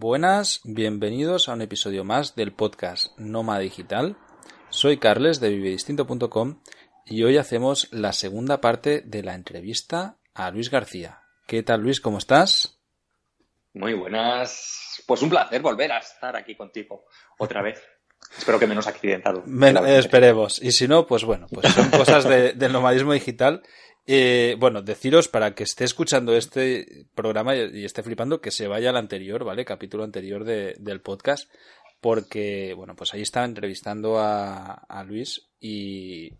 Buenas, bienvenidos a un episodio más del podcast Noma Digital. Soy Carles de vivedistinto.com y hoy hacemos la segunda parte de la entrevista a Luis García. ¿Qué tal Luis? ¿Cómo estás? Muy buenas. Pues un placer volver a estar aquí contigo otra vez. Espero que menos accidentado. esperemos. Y si no, pues bueno, pues son cosas del nomadismo digital. Eh, bueno, deciros para que esté escuchando este programa y, esté flipando que se vaya al anterior, ¿vale? Capítulo anterior del podcast. Porque, bueno, pues ahí estaba entrevistando a, Luis y,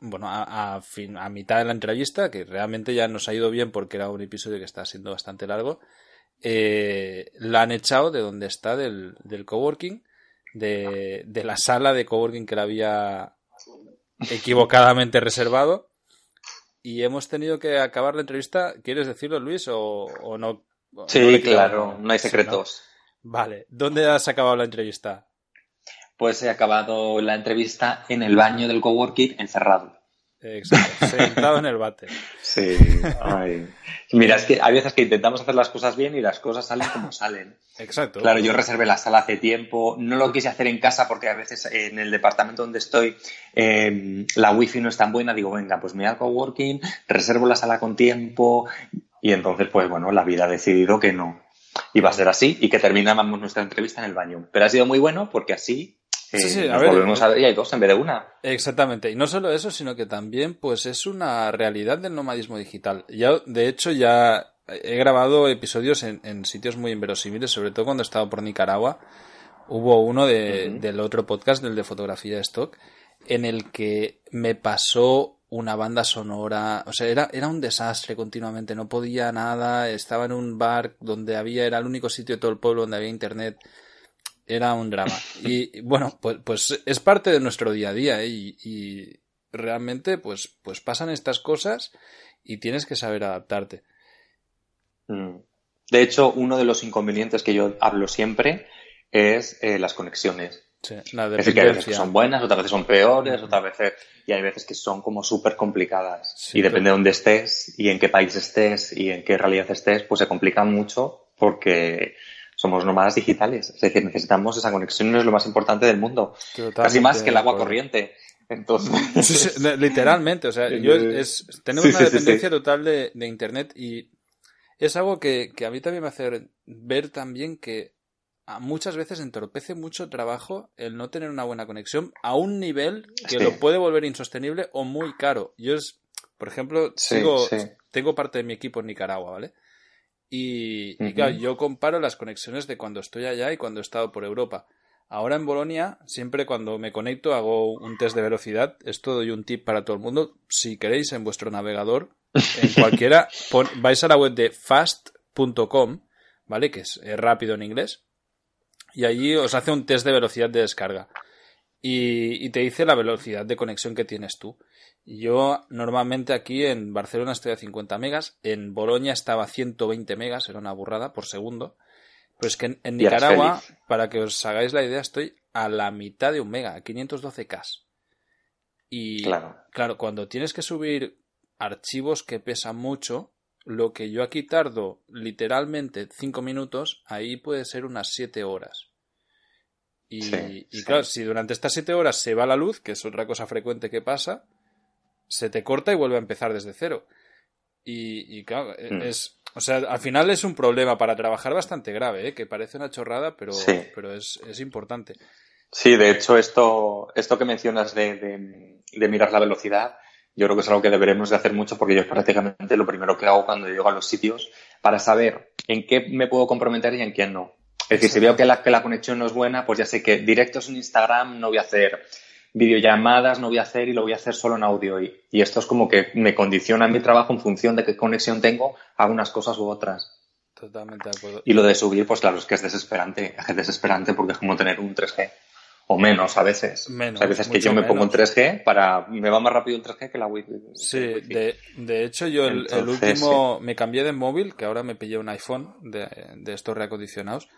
bueno, a, a, mitad de la entrevista, que realmente ya nos ha ido bien porque era un episodio que está siendo bastante largo, eh, la han echado de donde está, del, del coworking de, de la sala de coworking que le había equivocadamente reservado y hemos tenido que acabar la entrevista. ¿Quieres decirlo, Luis, o, no? Sí, claro, no hay secretos. Vale, ¿dónde has acabado la entrevista? Pues he acabado la entrevista en el baño del coworking encerrado. Exacto, sentado en el bate. Sí, Mira, es que hay veces que intentamos hacer las cosas bien y las cosas salen como salen. Exacto. Claro, yo reservé la sala hace tiempo, no lo quise hacer en casa porque a veces en el departamento donde estoy em, la wifi no es tan buena. Digo, venga, pues me hago coworking, reservo la sala con tiempo y entonces, pues bueno, la vida ha decidido que no iba a ser así y que terminábamos nuestra entrevista en el baño. Pero ha sido muy bueno porque así Sí, sí, a ver, volvemos a y hay dos en vez de una. Exactamente. Y no solo eso, sino que también, pues, es una realidad del nomadismo digital. Ya, de hecho, ya he grabado episodios en, sitios muy inverosímiles, sobre todo cuando he estado por Nicaragua. Hubo uno de, del otro podcast, del de fotografía de stock, en el que me pasó una banda sonora, o sea, era, era un desastre continuamente, no podía nada, estaba en un bar donde había, era el único sitio de todo el pueblo donde había internet era un drama. Y bueno, pues, pues es parte de nuestro día a día ¿eh? y, realmente pues, pues pasan estas cosas y tienes que saber adaptarte. Mm. De hecho, uno de los inconvenientes que yo hablo siempre es eh, las conexiones. Sí, la es decir, que hay veces que son buenas, otras veces son peores, otras veces... Y hay veces que son como súper complicadas. y depende de dónde estés y en qué país estés y en qué realidad estés, pues se complican mucho porque somos nómadas digitales. Es decir, necesitamos esa conexión, es lo más importante del mundo. Casi más que el agua corriente. Entonces... literalmente, o sea, yo es, tenemos una dependencia total de, Internet y es algo que, a mí también me hace ver también que muchas veces entorpece mucho trabajo el no tener una buena conexión a un nivel que lo puede volver insostenible o muy caro. Yo es, por ejemplo, sigo, tengo parte de mi equipo en Nicaragua, ¿vale? Y, claro, yo comparo las conexiones de cuando estoy allá y cuando he estado por Europa. Ahora en Bolonia, siempre cuando me conecto hago un test de velocidad. Esto doy un tip para todo el mundo. Si queréis en vuestro navegador, en cualquiera, vais a la web de fast.com, ¿vale? Que es, rápido en inglés. Y allí os hace un test de velocidad de descarga. Y, y te dice la velocidad de conexión que tienes tú. Yo normalmente aquí en Barcelona estoy a 50 megas, en Bolonia estaba a 120 megas, era una burrada por segundo. Pero es que en, Nicaragua, para que os hagáis la idea, estoy a la mitad de un mega, a 512K. Y claro. claro, cuando tienes que subir archivos que pesan mucho, lo que yo aquí tardo literalmente 5 minutos, ahí puede ser unas 7 horas. Y, y claro, si durante estas 7 horas se va la luz, que es otra cosa frecuente que pasa, se te corta y vuelve a empezar desde cero. Y, claro, e, mm. es. O sea, al final es un problema para trabajar bastante grave, ¿eh? que parece una chorrada, pero, pero es, importante. Sí, de hecho, esto, esto que mencionas de, de, mirar la velocidad, yo creo que es algo que deberemos de hacer mucho porque yo es prácticamente lo primero que hago cuando llego a los sitios para saber en qué me puedo comprometer y en quién no. Es decir, si veo que la, que la conexión no es buena, pues ya sé que directos en Instagram no voy a hacer videollamadas no voy a hacer y lo voy a hacer solo en audio. Y, esto es como que me condiciona mi trabajo en función de qué conexión tengo a unas cosas u otras. Totalmente de acuerdo. Y lo de subir, pues claro, es que es desesperante. Es desesperante porque es como tener un 3G. O menos a veces. Menos, hay veces que yo me pongo en 3G para. Me va más rápido el 3G que la Wi-Fi. Sí, de, de, hecho, yo el, último. Me cambié de móvil, que ahora me pillé un iPhone de, de estos reacondicionados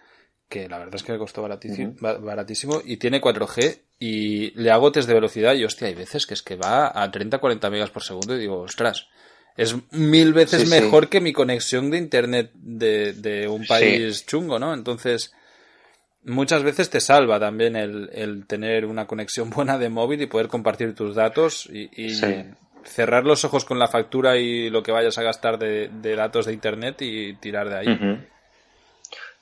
que la verdad es que me costó baratísimo, baratísimo y tiene 4G y le hago test de velocidad y hostia, hay veces que es que va a 30-40 megas por segundo y digo, ostras, es mil veces mejor que mi conexión de internet de, un país chungo, ¿no? Entonces, muchas veces te salva también el, tener una conexión buena de móvil y poder compartir tus datos y, cerrar los ojos con la factura y lo que vayas a gastar de, datos de internet y tirar de ahí.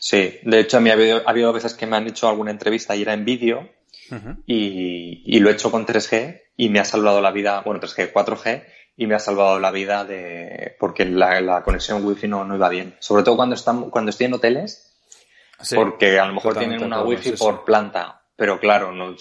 Sí, de hecho a mí ha habido, ha habido, veces que me han hecho alguna entrevista y era en vídeo y, lo he hecho con 3G y me ha salvado la vida, bueno, 3G, 4G y me ha salvado la vida de porque la, conexión wifi no, no iba bien. Sobre todo cuando, están, cuando estoy en hoteles, porque a lo mejor tienen una wifi por planta, pero claro, no,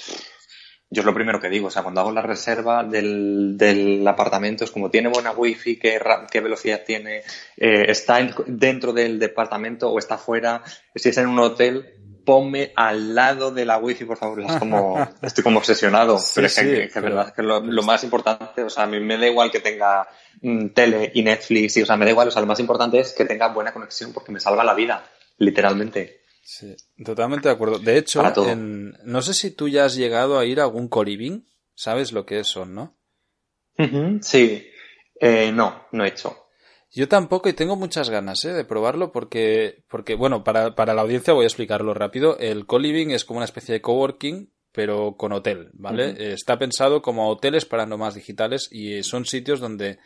yo es lo primero que digo, o sea, cuando hago la reserva del, del apartamento es como tiene buena wifi, qué, qué velocidad tiene, eh, está dentro del departamento o está fuera, si es en un hotel, ponme al lado de la wifi, por favor. Es como, estoy como obsesionado, pero es que, verdad que lo, más importante, o sea, a mí me da igual que tenga mm, tele y Netflix, y, o sea, me da igual, o sea, lo más importante es que tenga buena conexión porque me salva la vida, literalmente. Sí, totalmente de acuerdo. De hecho, no sé si tú ya has llegado a ir a algún coliving, sabes lo que es son, ¿no? sí, eh, no, no he hecho. Yo tampoco y tengo muchas ganas ¿eh? de probarlo porque, porque bueno, para, para la audiencia voy a explicarlo rápido. El co-living es como una especie de coworking, pero con hotel, ¿vale? Está pensado como hoteles para nomás digitales y son sitios donde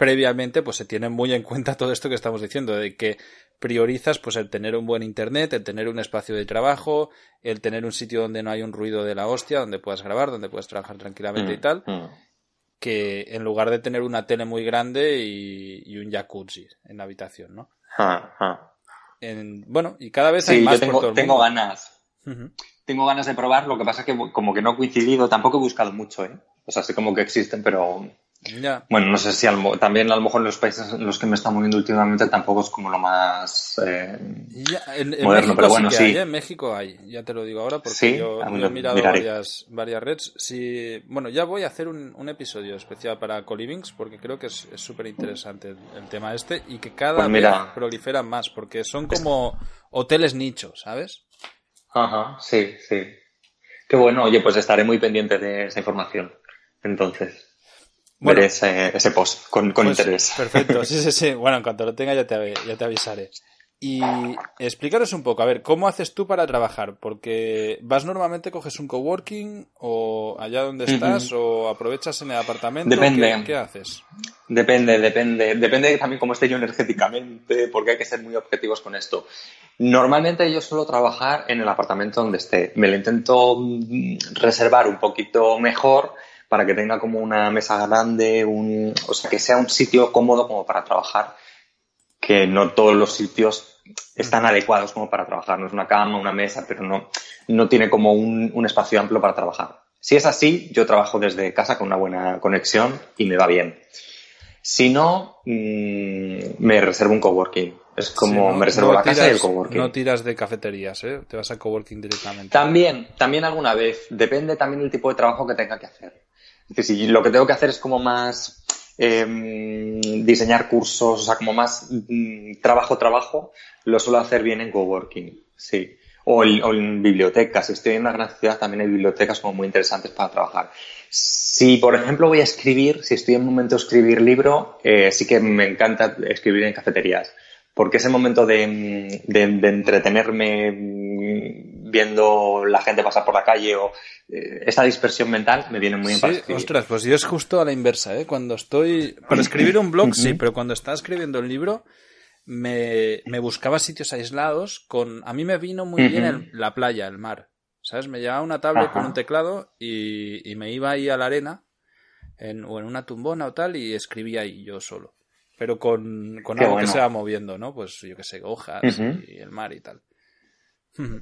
previamente pues se tiene muy en cuenta todo esto que estamos diciendo, de que priorizas pues el tener un buen internet, el tener un espacio de trabajo, el tener un sitio donde no hay un ruido de la hostia, donde puedas grabar, donde puedas trabajar tranquilamente y mm, tal. Mm que en lugar de tener una tele muy grande y, un jacuzzi en la habitación, ¿no? bueno, y cada vez hay más yo tengo, tengo ganas. Tengo ganas de probar, lo que pasa es que como que no he coincidido, tampoco he buscado mucho, ¿eh? O sea, sé como que existen, pero bueno, no sé si también a lo mejor en los países en los que me está moviendo últimamente tampoco es como lo más eh, en, moderno, pero bueno, sí. ¿eh? En México hay, ya te lo digo ahora porque yo, he mirado varias, varias redes. Sí, bueno, ya voy a hacer un, episodio especial para Colivings porque creo que es súper interesante el, tema este y que cada pues vez proliferan más porque son como hoteles nicho, ¿sabes? Ajá, sí, sí. Qué bueno, oye, pues estaré muy pendiente de esa información. Entonces bueno, ese, ese, post con, con pues, interés. Perfecto, sí, sí, sí. Bueno, en cuanto lo tenga ya te, ya te avisaré. Y explícanos un poco, a ver, ¿cómo haces tú para trabajar? Porque vas normalmente, coges un coworking o allá donde estás o aprovechas en el apartamento. Depende. ¿Qué, haces? Depende, depende. Depende también cómo esté yo energéticamente, porque hay que ser muy objetivos con esto. Normalmente yo suelo trabajar en el apartamento donde esté. Me lo intento mm, reservar un poquito mejor para que tenga como una mesa grande, un, o sea, que sea un sitio cómodo como para trabajar, que no todos los sitios están adecuados como para trabajar. No es una cama, una mesa, pero no, no tiene como un, un espacio amplio para trabajar. Si es así, yo trabajo desde casa con una buena conexión y me va bien. Si no, mm, me reservo un coworking. Es como me reservo la casa y el coworking. No tiras de cafeterías, ¿eh? Te vas al coworking directamente. También, también alguna vez. Depende también del tipo de trabajo que tenga que hacer. Si lo que tengo que hacer es como más em, diseñar cursos, o sea, como más mm, trabajo, trabajo, lo suelo hacer bien en coworking, sí. O, en bibliotecas. Si estoy en una gran ciudad, también hay bibliotecas como muy interesantes para trabajar. Si, por ejemplo, voy a escribir, si estoy en momento de escribir libro, eh, sí que me encanta escribir en cafeterías. Porque ese momento de, de entretenerme mm, viendo la gente pasar por la calle o eh, esta dispersión mental me viene muy bien sí, Ostras, pues yo es justo a la inversa, ¿eh? Cuando estoy... Para escribir un blog, sí, pero cuando estaba escribiendo el libro, me, buscaba sitios aislados con... A mí me vino muy bien la playa, el mar. ¿Sabes? Me llevaba una tablet con un teclado y, me iba ahí a la arena en, o en una tumbona o tal y escribía ahí yo solo. Pero con, algo que se va moviendo, ¿no? Pues yo que sé, hojas y el mar y tal.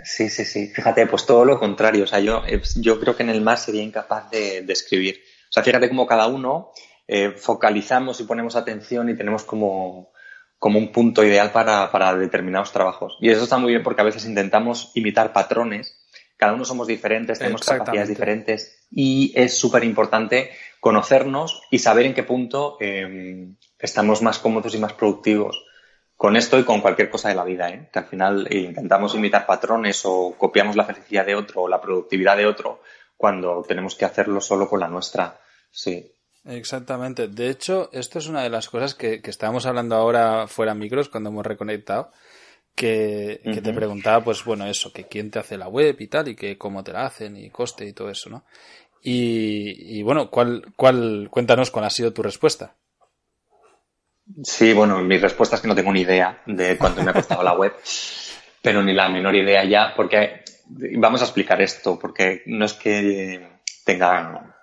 Sí, sí, sí. Fíjate, pues todo lo contrario. O sea, yo, eh, yo creo que en el mar sería incapaz de, escribir. O sea, fíjate cómo cada uno eh, focalizamos y ponemos atención y tenemos como, como un punto ideal para, para, determinados trabajos. Y eso está muy bien porque a veces intentamos imitar patrones. Cada uno somos diferentes, tenemos capacidades diferentes y es súper importante conocernos y saber en qué punto eh, estamos más cómodos y más productivos con esto y con cualquier cosa de la vida, ¿eh? que al final intentamos imitar patrones o copiamos la felicidad de otro o la productividad de otro cuando tenemos que hacerlo solo con la nuestra. Sí. Exactamente. De hecho, esto es una de las cosas que, estábamos hablando ahora fuera micros cuando hemos reconectado, que, te preguntaba, pues bueno, eso, que quién te hace la web y tal, y que cómo te la hacen, y coste y todo eso, ¿no? Y, bueno, ¿cuál, cuál, cuéntanos cuál ha sido tu respuesta. Sí, bueno, mi respuesta es que no tengo ni idea de cuánto me ha costado la web, pero ni la menor idea ya, porque vamos a explicar esto, porque no es que tenga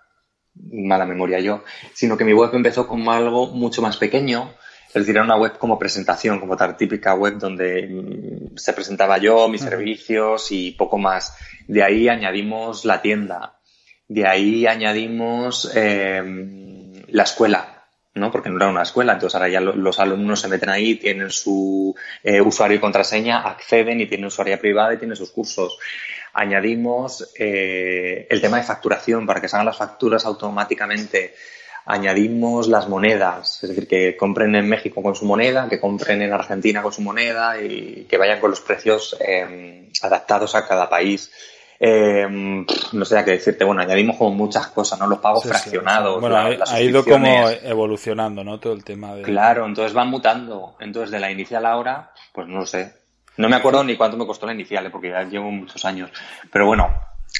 mala memoria yo, sino que mi web empezó como algo mucho más pequeño, es decir, era una web como presentación, como tal típica web donde mm, se presentaba yo, mis servicios y poco más. De ahí añadimos la tienda, de ahí añadimos em, la escuela, ¿no? Porque no era una escuela, entonces ahora ya los alumnos se meten ahí, tienen su eh, usuario y contraseña, acceden y tienen usuario privada y tienen sus cursos añadimos eh, el tema de facturación para que se hagan las facturas automáticamente. Añadimos las monedas, es decir, que compren en México con su moneda, que compren en Argentina con su moneda y que vayan con los precios em, adaptados a cada país. Em, no sé qué decirte, bueno, añadimos como muchas cosas, ¿no? Los pagos fraccionados. Bueno, ha, ido como evolucionando, ¿no? Todo el tema de. Claro, entonces van mutando. Entonces, de la inicial ahora, pues no sé, no me acuerdo ni cuánto me costó la inicial, ¿eh? porque ya llevo muchos años. Pero bueno,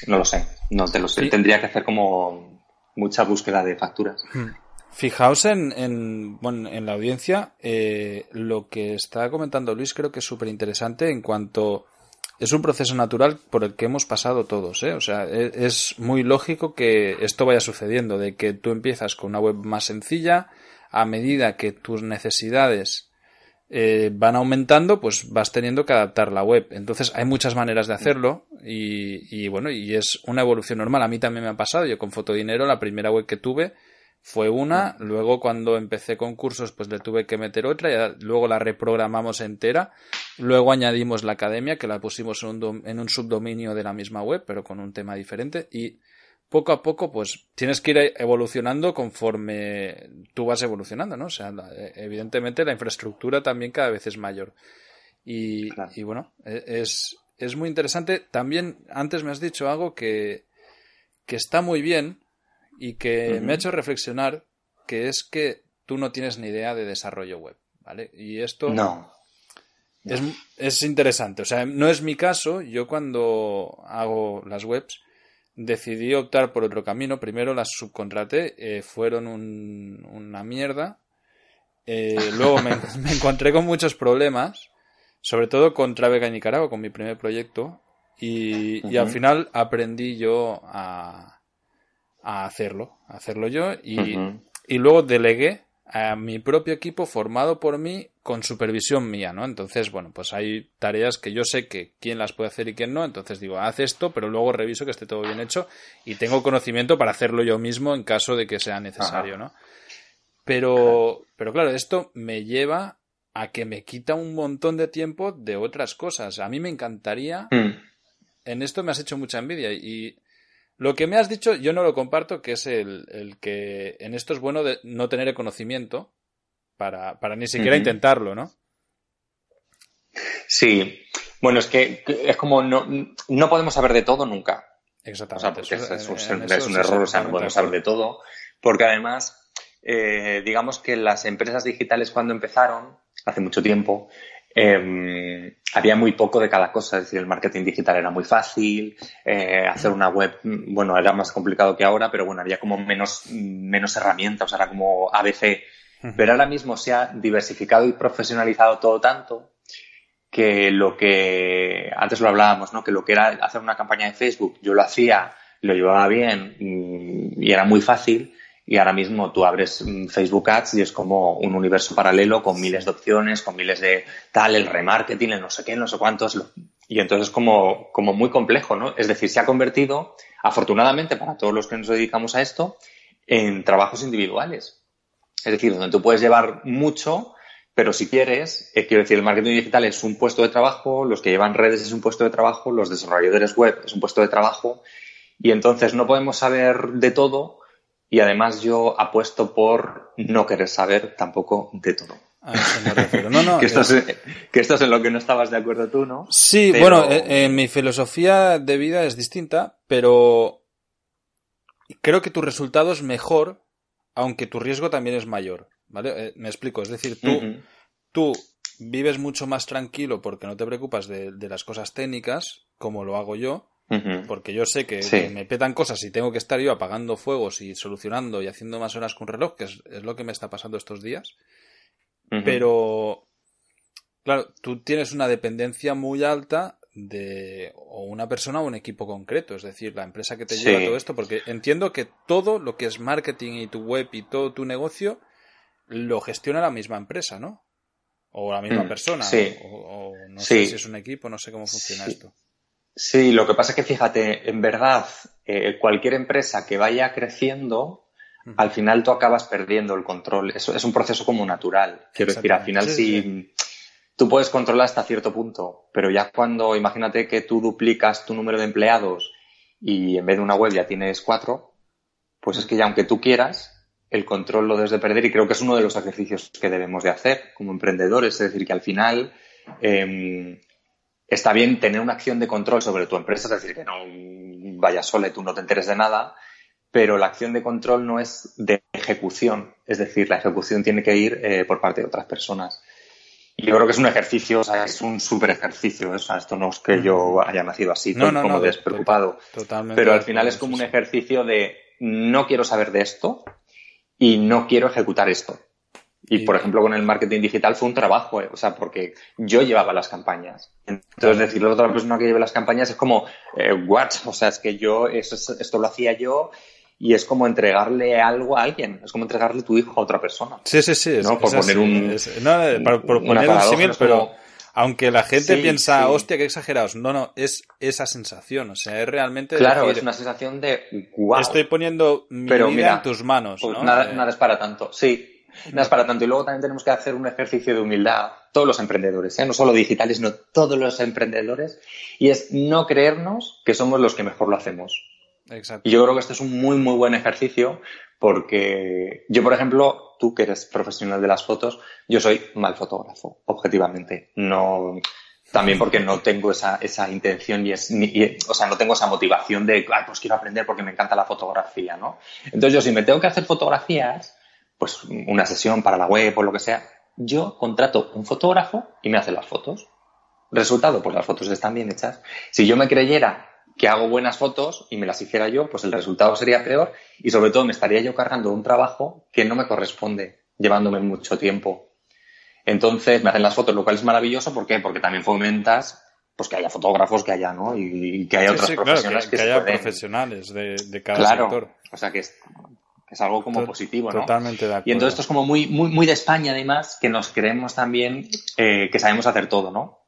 no lo sé. No te lo sé. Tendría que hacer como mucha búsqueda de facturas. Hmm. Fijaos en, en, bueno, en la audiencia, eh, lo que está comentando Luis creo que es súper interesante en cuanto es un proceso natural por el que hemos pasado todos, ¿eh? O sea, e, es muy lógico que esto vaya sucediendo, de que tú empiezas con una web más sencilla, a medida que tus necesidades eh, van aumentando, pues vas teniendo que adaptar la web. Entonces hay muchas maneras de hacerlo y, bueno, y es una evolución normal. A mí también me ha pasado. Yo con Fotodinero, la primera web que tuve fue una, luego cuando empecé con cursos, pues le tuve que meter otra, y luego la reprogramamos entera, luego añadimos la academia, que la pusimos en un, en un subdominio de la misma web, pero con un tema diferente, y poco a poco, pues tienes que ir evolucionando conforme tú vas evolucionando, ¿no? O sea, evidentemente la infraestructura también cada vez es mayor. Y, bueno, e, es, es, muy interesante. También antes me has dicho algo que, que está muy bien y que me ha hecho reflexionar, que es que tú no tienes ni idea de desarrollo web, ¿vale? Y esto... No. Es, es interesante, o sea, no es mi caso, yo cuando hago las webs, decidí optar por otro camino. Primero las subcontraté, eh, fueron una mierda. Eh, luego me, encontré con muchos problemas, sobre todo con Travega Nicaragua, con mi primer proyecto. Y, al final aprendí yo a, a hacerlo, a hacerlo yo. Y, y luego delegué a mi propio equipo formado por mí con supervisión mía, ¿no? Entonces, bueno, pues hay tareas que yo sé que quién las puede hacer y quién no, entonces digo, haz esto, pero luego reviso que esté todo bien hecho y tengo conocimiento para hacerlo yo mismo en caso de que sea necesario, ¿no? Pero, pero claro, esto me lleva a que me quita un montón de tiempo de otras cosas. A mí me encantaría, mm. en esto me has hecho mucha envidia y lo que me has dicho yo no lo comparto, que es el, que en esto es bueno de no tener el conocimiento para, para ni siquiera intentarlo, ¿no? Sí. Bueno, es que es como no, no podemos saber de todo nunca. Exactamente. O sea, porque es, un, error, o sea, no podemos saber de todo. Porque además, eh, digamos que las empresas digitales cuando empezaron, hace mucho tiempo, eh, había muy poco de cada cosa, es decir, el marketing digital era muy fácil, eh, hacer una web, bueno, era más complicado que ahora, pero bueno, había como menos, menos herramientas, era como ABC. Pero ahora mismo se ha diversificado y profesionalizado todo tanto que lo que antes lo hablábamos, ¿no? Que lo que era hacer una campaña de Facebook, yo lo hacía, lo llevaba bien y era muy fácil y ahora mismo tú abres mm, Facebook Ads y es como un universo paralelo con miles de opciones, con miles de tal, el remarketing, el no sé qué, no sé cuántos. Y entonces es como, como muy complejo, ¿no? Es decir, se ha convertido, afortunadamente para todos los que nos dedicamos a esto, en trabajos individuales. Es decir, donde tú puedes llevar mucho, pero si quieres, eh, quiero decir, el marketing digital es un puesto de trabajo, los que llevan redes es un puesto de trabajo, los desarrolladores web es un puesto de trabajo, y entonces no podemos saber de todo y además yo apuesto por no querer saber tampoco de todo. que, esto es, en lo que no estabas de acuerdo tú, ¿no? Sí, bueno, eh, mi filosofía de vida es distinta, pero creo que tu resultado es mejor, aunque tu riesgo también es mayor, ¿vale? Eh, me explico, es decir, tú, tú vives mucho más tranquilo porque no te preocupas de, las cosas técnicas, como lo hago yo, porque yo sé que, me petan cosas y tengo que estar yo apagando fuegos y solucionando y haciendo más horas con reloj, que es, lo que me está pasando estos días. Pero, claro, tú tienes una dependencia muy alta de o una persona o un equipo concreto, es decir, la empresa que te lleva todo esto, porque entiendo que todo lo que es marketing y tu web y todo tu negocio lo gestiona la misma empresa, ¿no? O la misma mm, persona. Sí. O, no sé si es un equipo, no sé cómo funciona esto. Sí, lo que pasa es que fíjate, en verdad, eh, cualquier empresa que vaya creciendo, al final tú acabas perdiendo el control. Eso es un proceso como natural. Quiero decir, al final sí Tú puedes controlar hasta cierto punto, pero ya cuando, imagínate que tú duplicas tu número de empleados y en vez de una web ya tienes cuatro, pues es que ya aunque tú quieras, el control lo debes de perder y creo que es uno de los ejercicios que debemos de hacer como emprendedores. Es decir, que al final em, está bien tener una acción de control sobre tu empresa, es decir, que no vayas sola y tú no te enteres de nada, pero la acción de control no es de ejecución, es decir, la ejecución tiene que ir eh, por parte de otras personas. Y yo creo que es un ejercicio, o sea, es un súper ejercicio. O sea, esto no es que yo haya nacido así, como despreocupado. Totalmente. Pero al final es como un ejercicio de no quiero saber de esto y no quiero ejecutar esto. Y, por ejemplo, con el marketing digital fue un trabajo, eh, o sea, porque yo llevaba las campañas. Entonces, decirle a otra persona que lleve las campañas es como, eh, what? O sea, es que yo, esto lo hacía yo y es como entregarle algo a alguien, es como entregarle tu hijo a otra persona. Sí, sí, sí. ¿no? por poner un. no, por, poner un símil, pero. Aunque la gente piensa, hostia, qué exagerados. No, no, es esa sensación. O sea, es realmente. Claro, es una sensación de. Wow. Estoy poniendo mi pero vida en tus manos. Pues nada, nada es para tanto. Sí, nada es para tanto. Y luego también tenemos que hacer un ejercicio de humildad, todos los emprendedores, ¿eh? no solo digitales, sino todos los emprendedores, y es no creernos que somos los que mejor lo hacemos. Y yo creo que este es un muy, muy buen ejercicio porque yo, por ejemplo, tú que eres profesional de las fotos, yo soy mal fotógrafo, objetivamente. No, también porque no tengo esa, esa intención y es, o sea, no tengo esa motivación de, pues quiero aprender porque me encanta la fotografía, ¿no? Entonces yo si me tengo que hacer fotografías, pues una sesión para la web o lo que sea, yo contrato un fotógrafo y me hace las fotos. Resultado, pues las fotos están bien hechas. Si yo me creyera que hago buenas fotos y me las hiciera yo, pues el resultado sería peor y sobre todo me estaría yo cargando un trabajo que no me corresponde, llevándome mucho tiempo. Entonces me hacen las fotos, lo cual es maravilloso. ¿Por qué? Porque también fomentas pues que haya fotógrafos, que haya, ¿no? Y, que haya otras profesionales que, haya profesionales de, cada claro, O sea que es, es algo como positivo, ¿no? Totalmente de acuerdo. Y entonces esto es como muy, muy, muy de España, además, que nos creemos también eh, que sabemos hacer todo, ¿no?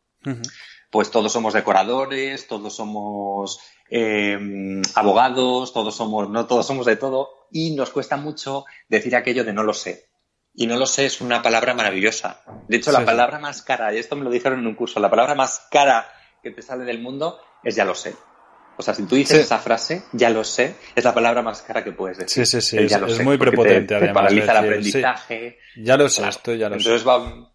pues todos somos decoradores, todos somos eh, abogados, todos somos, no todos somos de todo, y nos cuesta mucho decir aquello de no lo sé. Y no lo sé es una palabra maravillosa. De hecho, la palabra más cara, y esto me lo dijeron en un curso, la palabra más cara que te sale del mundo es ya lo sé. O sea, si tú dices esa frase, ya lo sé, es la palabra más cara que puedes decir. Sí, sí, sí, es, muy prepotente, además. paraliza el aprendizaje. ya lo sé, esto ya lo sé. Entonces va,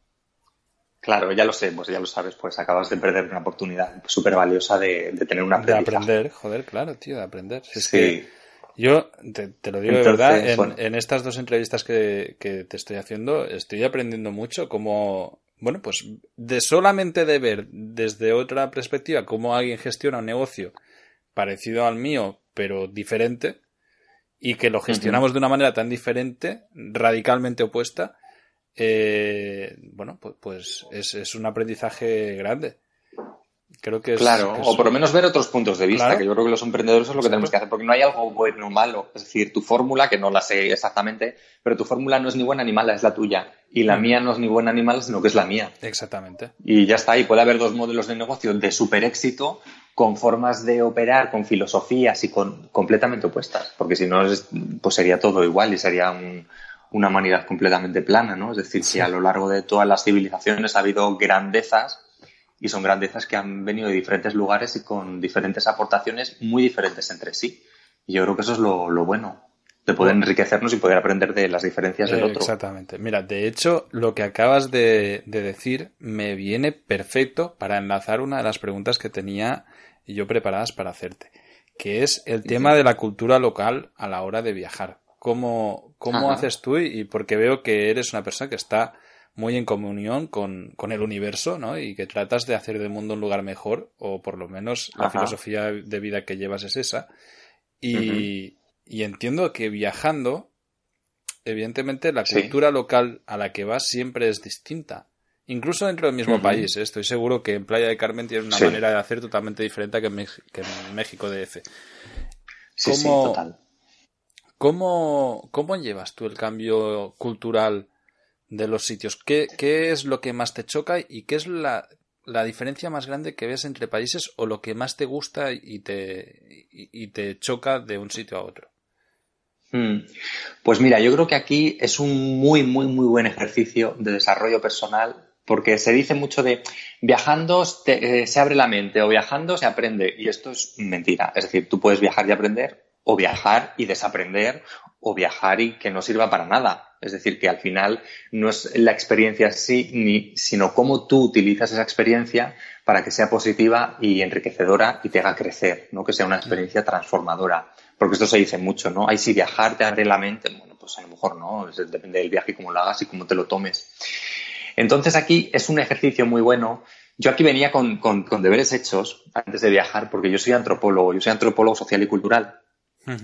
Claro, ya lo sé, pues ya lo sabes, pues acabas de perder una oportunidad súper valiosa de, tener una De aprender, joder, claro, tío, de aprender. es que yo te, lo digo de verdad, en, estas dos entrevistas que, te estoy haciendo, estoy aprendiendo mucho cómo, bueno, pues de solamente de ver desde otra perspectiva cómo alguien gestiona un negocio parecido al mío, pero diferente, y que lo gestionamos de una manera tan diferente, radicalmente opuesta, eh, bueno, pues, pues es, es, un aprendizaje grande. Creo que es, Claro, o por lo menos ver otros puntos de vista, que yo creo que los emprendedores es lo que tenemos que hacer, porque no hay algo bueno o malo. Es decir, tu fórmula, que no la sé exactamente, pero tu fórmula no es ni buena ni mala, es la tuya. Y la mía no es ni buena ni mala, sino que es la mía. Exactamente. Y ya está, y puede haber dos modelos de negocio de super éxito con formas de operar, con filosofías y con completamente opuestas, porque si no, pues sería todo igual y sería un, una humanidad completamente plana, ¿no? Es decir, si a lo largo de todas las civilizaciones ha habido grandezas y son grandezas que han venido de diferentes lugares y con diferentes aportaciones muy diferentes entre sí. Y yo creo que eso es lo, bueno, de poder enriquecernos y poder aprender de las diferencias del otro. Exactamente. Mira, de hecho, lo que acabas de, decir me viene perfecto para enlazar una de las preguntas que tenía yo preparadas para hacerte, que es el tema de la cultura local a la hora de viajar. ¿Cómo, cómo haces tú? Y porque veo que eres una persona que está muy en comunión con, con, el universo, ¿no? Y que tratas de hacer del mundo un lugar mejor, o por lo menos la filosofía de vida que llevas es esa. Y, y entiendo que viajando, evidentemente la cultura local a la que vas siempre es distinta. Incluso dentro del mismo país, ¿eh? estoy seguro que en Playa de Carmen tiene una manera de hacer totalmente diferente que en, que en México DF. Sí, sí, total. ¿cómo, ¿Cómo llevas tú el cambio cultural de los sitios? ¿Qué, qué es lo que más te choca y qué es la, la, diferencia más grande que ves entre países o lo que más te gusta y te, y te choca de un sitio a otro? Hmm. Pues mira, yo creo que aquí es un muy, muy, muy buen ejercicio de desarrollo personal porque se dice mucho de viajando eh, se abre la mente o viajando se aprende y esto es mentira. Es decir, tú puedes viajar y aprender o viajar y desaprender o viajar y que no sirva para nada. Es decir, que al final no es la experiencia así, ni, sino cómo tú utilizas esa experiencia para que sea positiva y enriquecedora y te haga crecer, ¿no? Que sea una experiencia transformadora. Porque esto se dice mucho, ¿no? Ahí si viajar te abre la mente. Bueno, pues a lo mejor no, depende del viaje y cómo lo hagas y cómo te lo tomes. Entonces aquí es un ejercicio muy bueno. Yo aquí venía con, deberes hechos antes de viajar, porque yo soy antropólogo, yo soy antropólogo social y cultural.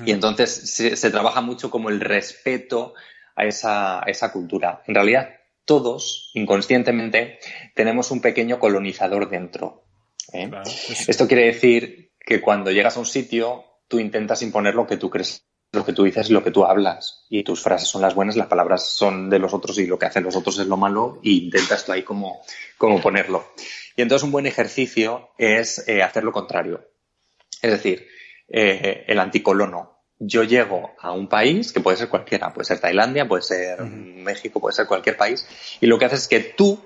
Y entonces se, trabaja mucho como el respeto a esa, esa cultura. En realidad, todos, inconscientemente, tenemos un pequeño colonizador dentro. ¿eh? Esto quiere decir que cuando llegas a un sitio, tú intentas imponer lo que tú crees lo que tú dices y lo que tú hablas. Y tus frases son las buenas, las palabras son de los otros y lo que hacen los otros es lo malo y intentas tú ahí como, como ponerlo. Y entonces un buen ejercicio es eh, hacer lo contrario. Es decir, eh, el anticolono. Yo llego a un país, que puede ser cualquiera, puede ser Tailandia, puede ser México, puede ser cualquier país, y lo que haces es que tú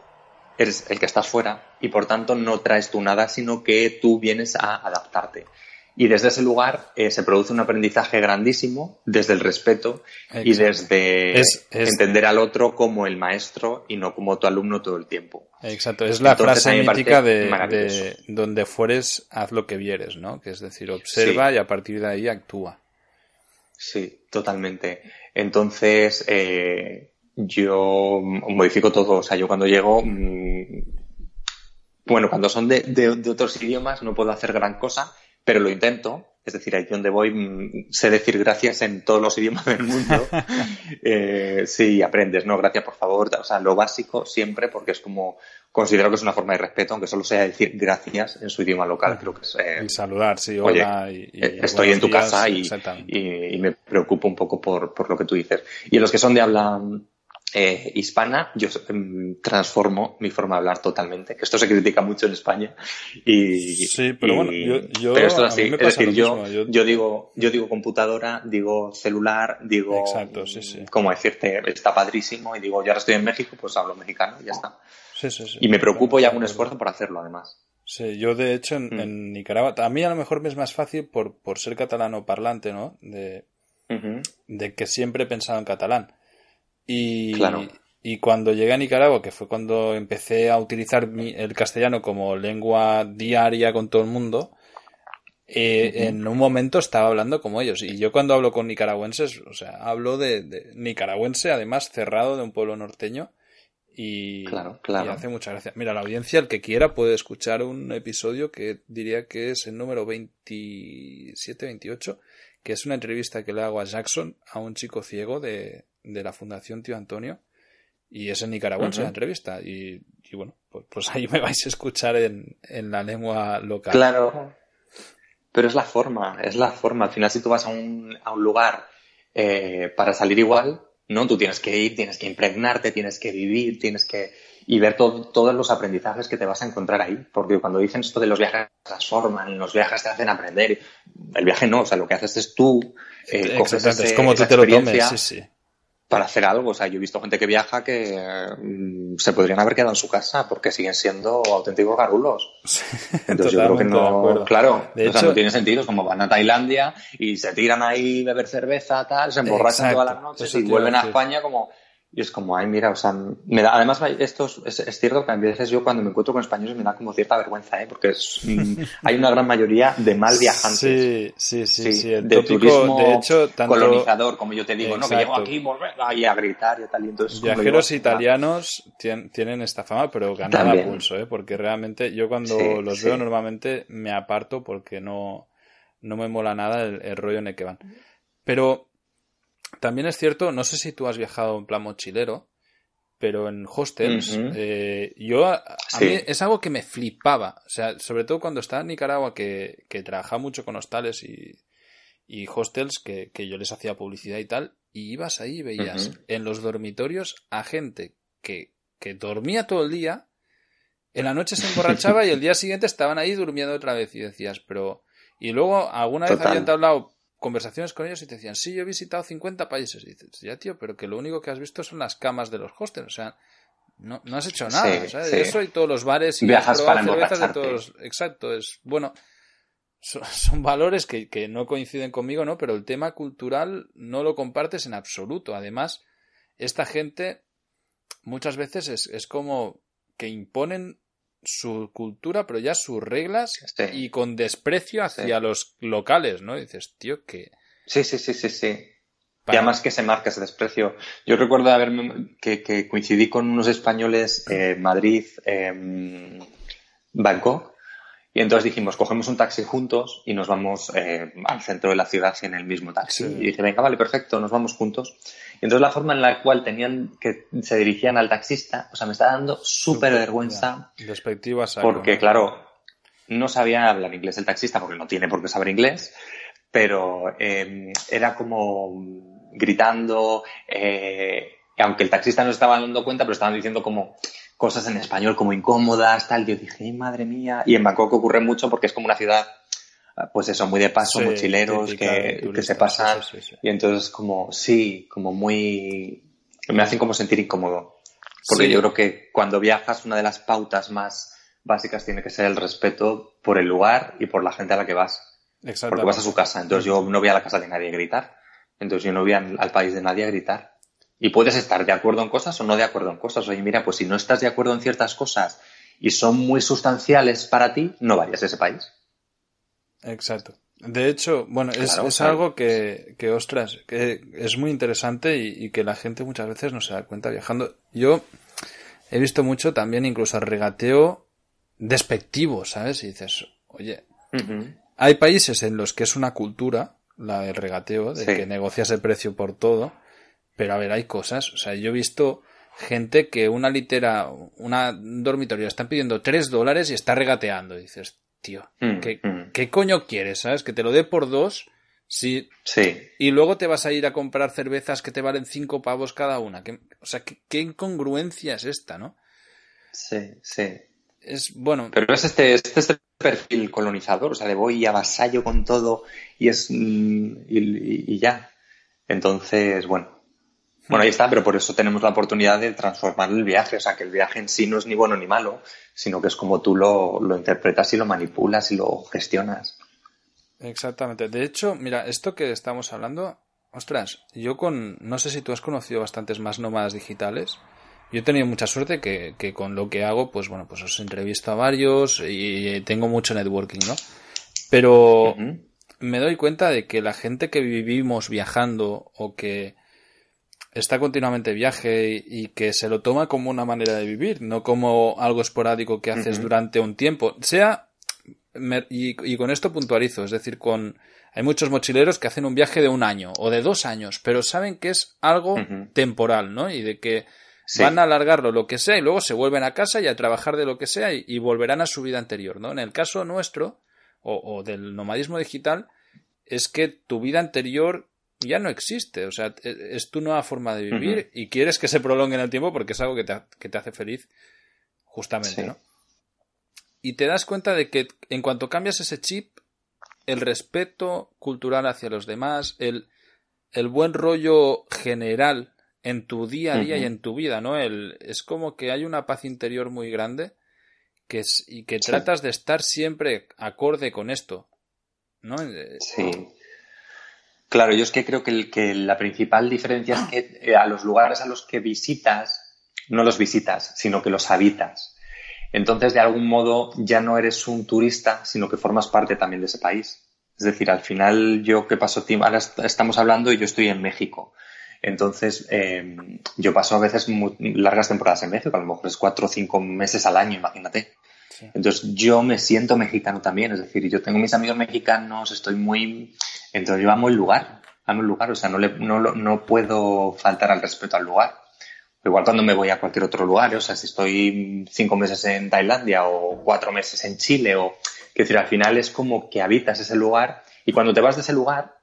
eres el que estás fuera y por tanto no traes tú nada, sino que tú vienes a adaptarte. Y desde ese lugar eh, se produce un aprendizaje grandísimo desde el respeto y desde entender al otro como el maestro y no como tu alumno todo el tiempo. Exacto, es la frase mítica de, donde fueres, haz lo que vieres, ¿no? Que es decir, observa y a partir de ahí actúa. Sí, totalmente. Entonces, eh, yo modifico todo. O sea, yo cuando llego, mm, bueno, cuando son de, de otros idiomas no puedo hacer gran cosa, pero lo intento. Es decir, ahí donde voy mm, sé decir gracias en todos los idiomas del mundo. eh, sí, aprendes, ¿no? Gracias, por favor. O sea, lo básico siempre, porque es como, considero que es una forma de respeto, aunque solo sea decir gracias en su idioma local. Creo que es. Eh, y saludar, sí, hola. y, eh, estoy en tu casa y, y, me preocupo un poco por, por lo que tú dices. Y los que son de habla eh, hispana, yo em, transformo mi forma de hablar totalmente, que esto se critica mucho en España. Y, sí, pero bueno, yo, pero esto es así. Es decir, yo, yo, digo, yo digo computadora, digo celular, digo, Exacto, sí, sí. como decirte, está padrísimo, y digo, yo ahora estoy en México, pues hablo mexicano y ya está. Sí, sí, sí. Y me preocupo y hago un esfuerzo por hacerlo, además. Sí, yo de hecho en, mm. Nicaragua, a mí a lo mejor me es más fácil por, por ser catalano parlante, ¿no? De, de que siempre he pensado en catalán y, y cuando llegué a Nicaragua, que fue cuando empecé a utilizar el castellano como lengua diaria con todo el mundo, eh, en un momento estaba hablando como ellos. Y yo cuando hablo con nicaragüenses, o sea, hablo de, nicaragüense, además cerrado de un pueblo norteño. Y, claro, claro. hace mucha gracia. Mira, la audiencia, el que quiera, puede escuchar un episodio que diría que es el número 27-28, que es una entrevista que le hago a Jackson, a un chico ciego de, de la Fundación Tío Antonio y es en nicaragüense la entrevista y, bueno, pues, pues, ahí me vais a escuchar en, en, la lengua local. Claro, pero es la forma, es la forma. Al final si tú vas a un, a un lugar eh, para salir igual, ¿no? Tú tienes que ir, tienes que impregnarte, tienes que vivir, tienes que... y ver todos los aprendizajes que te vas a encontrar ahí. Porque cuando dicen esto de los viajes transforman, los viajes te hacen aprender, el viaje no, o sea, lo que haces es tú... Eh, es como tú te lo tomes, sí, sí para hacer algo. O sea, yo he visto gente que viaja que mm, se podrían haber quedado en su casa porque siguen siendo auténticos garulos. Entonces yo creo que no, claro, de hecho, no tiene sentido. Es como van a Tailandia y se tiran ahí a beber cerveza, tal, se emborrachan todas las noches y vuelven a España como Y es como, ay, mira, o sea, me da, además esto es, es, cierto que a veces yo cuando me encuentro con españoles me da como cierta vergüenza, ¿eh? porque es, mm, hay una gran mayoría de mal viajantes. Sí, sí, sí, sí. de turismo de hecho, colonizador, como yo te digo, ¿no? Que llego aquí volver ahí a gritar y tal. Y entonces, Viajeros italianos tienen esta fama, pero ganan a pulso, ¿eh? porque realmente yo cuando los veo normalmente me aparto porque no, no me mola nada el, el rollo en el que van. Pero también es cierto, no sé si tú has viajado en plan mochilero, pero en hostels, eh, yo a, mí es algo que me flipaba. O sea, sobre todo cuando estaba en Nicaragua, que, que trabajaba mucho con hostales y, y hostels, que, que, yo les hacía publicidad y tal, y ibas ahí y veías en los dormitorios a gente que, que dormía todo el día, en la noche se emborrachaba y el día siguiente estaban ahí durmiendo otra vez y decías, pero... Y luego alguna vez habían hablado conversaciones con ellos y te decían, sí, yo he visitado 50 países. Y dices, ya, tío, pero que lo único que has visto son las camas de los hostels. O sea, no, no has hecho nada. Eso y todos los bares y Viajas para de todos. Exacto, es bueno. Son, valores que, que, no coinciden conmigo, ¿no? Pero el tema cultural no lo compartes en absoluto. Además, esta gente muchas veces es, es como que imponen su cultura, pero ya sus reglas y con desprecio hacia los locales, ¿no? dices, tío, que... Sí, sí, sí, sí, sí. Y además que se marca ese desprecio. Yo recuerdo haberme, que, coincidí con unos españoles en Madrid, en Bangkok, y entonces dijimos, cogemos un taxi juntos y nos vamos eh, al centro de la ciudad en el mismo taxi. Y dije, venga, vale, perfecto, nos vamos juntos. Y entonces la forma en la cual tenían que se dirigían al taxista, o sea, me está dando súper vergüenza. Despectivas. Porque, claro, no sabía hablar inglés el taxista, porque no tiene por qué saber inglés, pero eh, era como gritando, eh, aunque el taxista no estaba dando cuenta, pero estaban diciendo como cosas en español como incómodas, tal. Yo dije, madre mía. Y en Bangkok ocurre mucho porque es como una ciudad, pues eso, muy de paso, mochileros que, que, se pasan. y entonces como, sí, como muy, me hacen como sentir incómodo. Porque yo creo que cuando viajas, una de las pautas más básicas tiene que ser el respeto por el lugar y por la gente a la que vas. Porque vas a su casa. Entonces yo no voy a la casa de nadie a gritar. Entonces yo no voy al país de nadie a gritar. Y puedes estar de acuerdo en cosas o no de acuerdo en cosas. Oye, mira, pues si no estás de acuerdo en ciertas cosas y son muy sustanciales para ti, no vayas a ese país. Exacto. De hecho, bueno, es, algo que, que, ostras, que es muy interesante y, que la gente muchas veces no se da cuenta viajando. Yo he visto mucho también incluso regateo despectivo, ¿sabes? Y dices, oye, hay países en los que es una cultura, la del regateo, de que negocias el precio por todo, pero a ver, hay cosas. O sea, yo he visto gente que una litera, una dormitorio, están pidiendo tres dólares y está regateando. Y dices, tío, mm, ¿qué, mm. ¿qué, coño quieres? ¿Sabes? Que te lo dé por dos. Sí. sí. Y luego te vas a ir a comprar cervezas que te valen cinco pavos cada una. o sea, ¿qué, incongruencia es esta, no? Sí, sí. Es bueno. Pero es este, este, este perfil colonizador, o sea, de voy y avasallo con todo y es. Mm, y ya. Entonces, bueno, bueno, ahí está, pero por eso tenemos la oportunidad de transformar el viaje. O sea, que el viaje en sí no es ni bueno ni malo, sino que es como tú lo, interpretas y lo manipulas y lo gestionas. Exactamente. De hecho, mira, esto que estamos hablando, ostras, yo con, no sé si tú has conocido bastantes más nómadas digitales. Yo he tenido mucha suerte que, que con lo que hago, pues bueno, pues os entrevisto a varios y tengo mucho networking, ¿no? Pero me doy cuenta de que la gente que vivimos viajando o que está continuamente viaje y que se lo toma como una manera de vivir, no como algo esporádico que haces durante un tiempo. Sea, y, con esto puntualizo, es decir, con, hay muchos mochileros que hacen un viaje de un año o de dos años, pero saben que es algo temporal, ¿no? Y de que van a alargarlo lo que sea y luego se vuelven a casa y a trabajar de lo que sea y, volverán a su vida anterior, ¿no? En el caso nuestro, o, o del nomadismo digital, es que tu vida anterior ya no existe. O sea, e, es tu nueva forma de vivir y quieres que se prolongue en el tiempo porque es algo que te, hace feliz, justamente, ¿no? Y te das cuenta de que en cuanto cambias ese chip, el respeto cultural hacia los demás, el, el buen rollo general en tu día a día y en tu vida, ¿no? El, es como que hay una paz interior muy grande que es, y que tratas de estar siempre acorde con esto, ¿no? Sí. Claro, yo es que creo que, la principal diferencia es que eh, a los lugares a los que visitas, no los visitas, sino que los habitas. Entonces, de algún modo, ya no eres un turista, sino que formas parte también de ese país. Es decir, al final, yo que paso ahora estamos hablando y yo estoy en México. Entonces, eh, yo paso a veces largas temporadas en México, a lo mejor es cuatro o cinco meses al año, imagínate. Entonces, yo me siento mexicano también, es decir, yo tengo mis amigos mexicanos, estoy muy. Entonces, yo amo el lugar, amo el lugar, o sea, no, le, no, no puedo faltar al respeto al lugar. Igual cuando me voy a cualquier otro lugar, o sea, si estoy cinco meses en Tailandia o cuatro meses en Chile, o. Quiero decir, al final es como que habitas ese lugar y cuando te vas de ese lugar,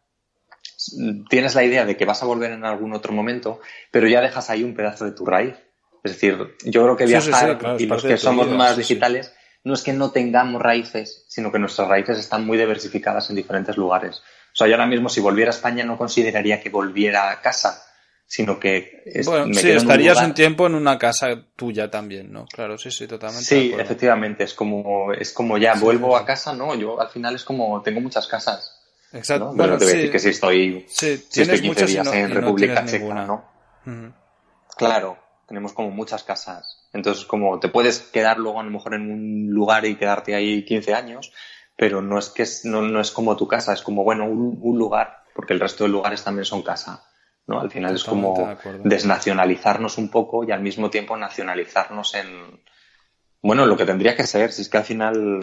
tienes la idea de que vas a volver en algún otro momento, pero ya dejas ahí un pedazo de tu raíz. Es decir, yo creo que viajar y los que somos más digitales no es que no tengamos raíces, sino que nuestras raíces están muy diversificadas en diferentes lugares. O sea, yo ahora mismo si volviera a España no consideraría que volviera a casa, sino que... bueno, sí, estarías un, tiempo en una casa tuya también, ¿no? Claro, sí, sí, totalmente. Sí, efectivamente, es como, es como ya vuelvo a casa, ¿no? Yo al final es como, tengo muchas casas. Exacto. ¿no? Bueno, te voy a decir que si estoy, si estoy 15 días en República Checa, ¿no? Claro, tenemos como muchas casas. Entonces, como te puedes quedar luego a lo mejor en un lugar y quedarte ahí 15 años, pero no es que es, no, no es como tu casa, es como, bueno, un, un, lugar, porque el resto de lugares también son casa. ¿no? Al final es como desnacionalizarnos un poco y al mismo tiempo nacionalizarnos en, bueno, lo que tendría que ser, si es que al final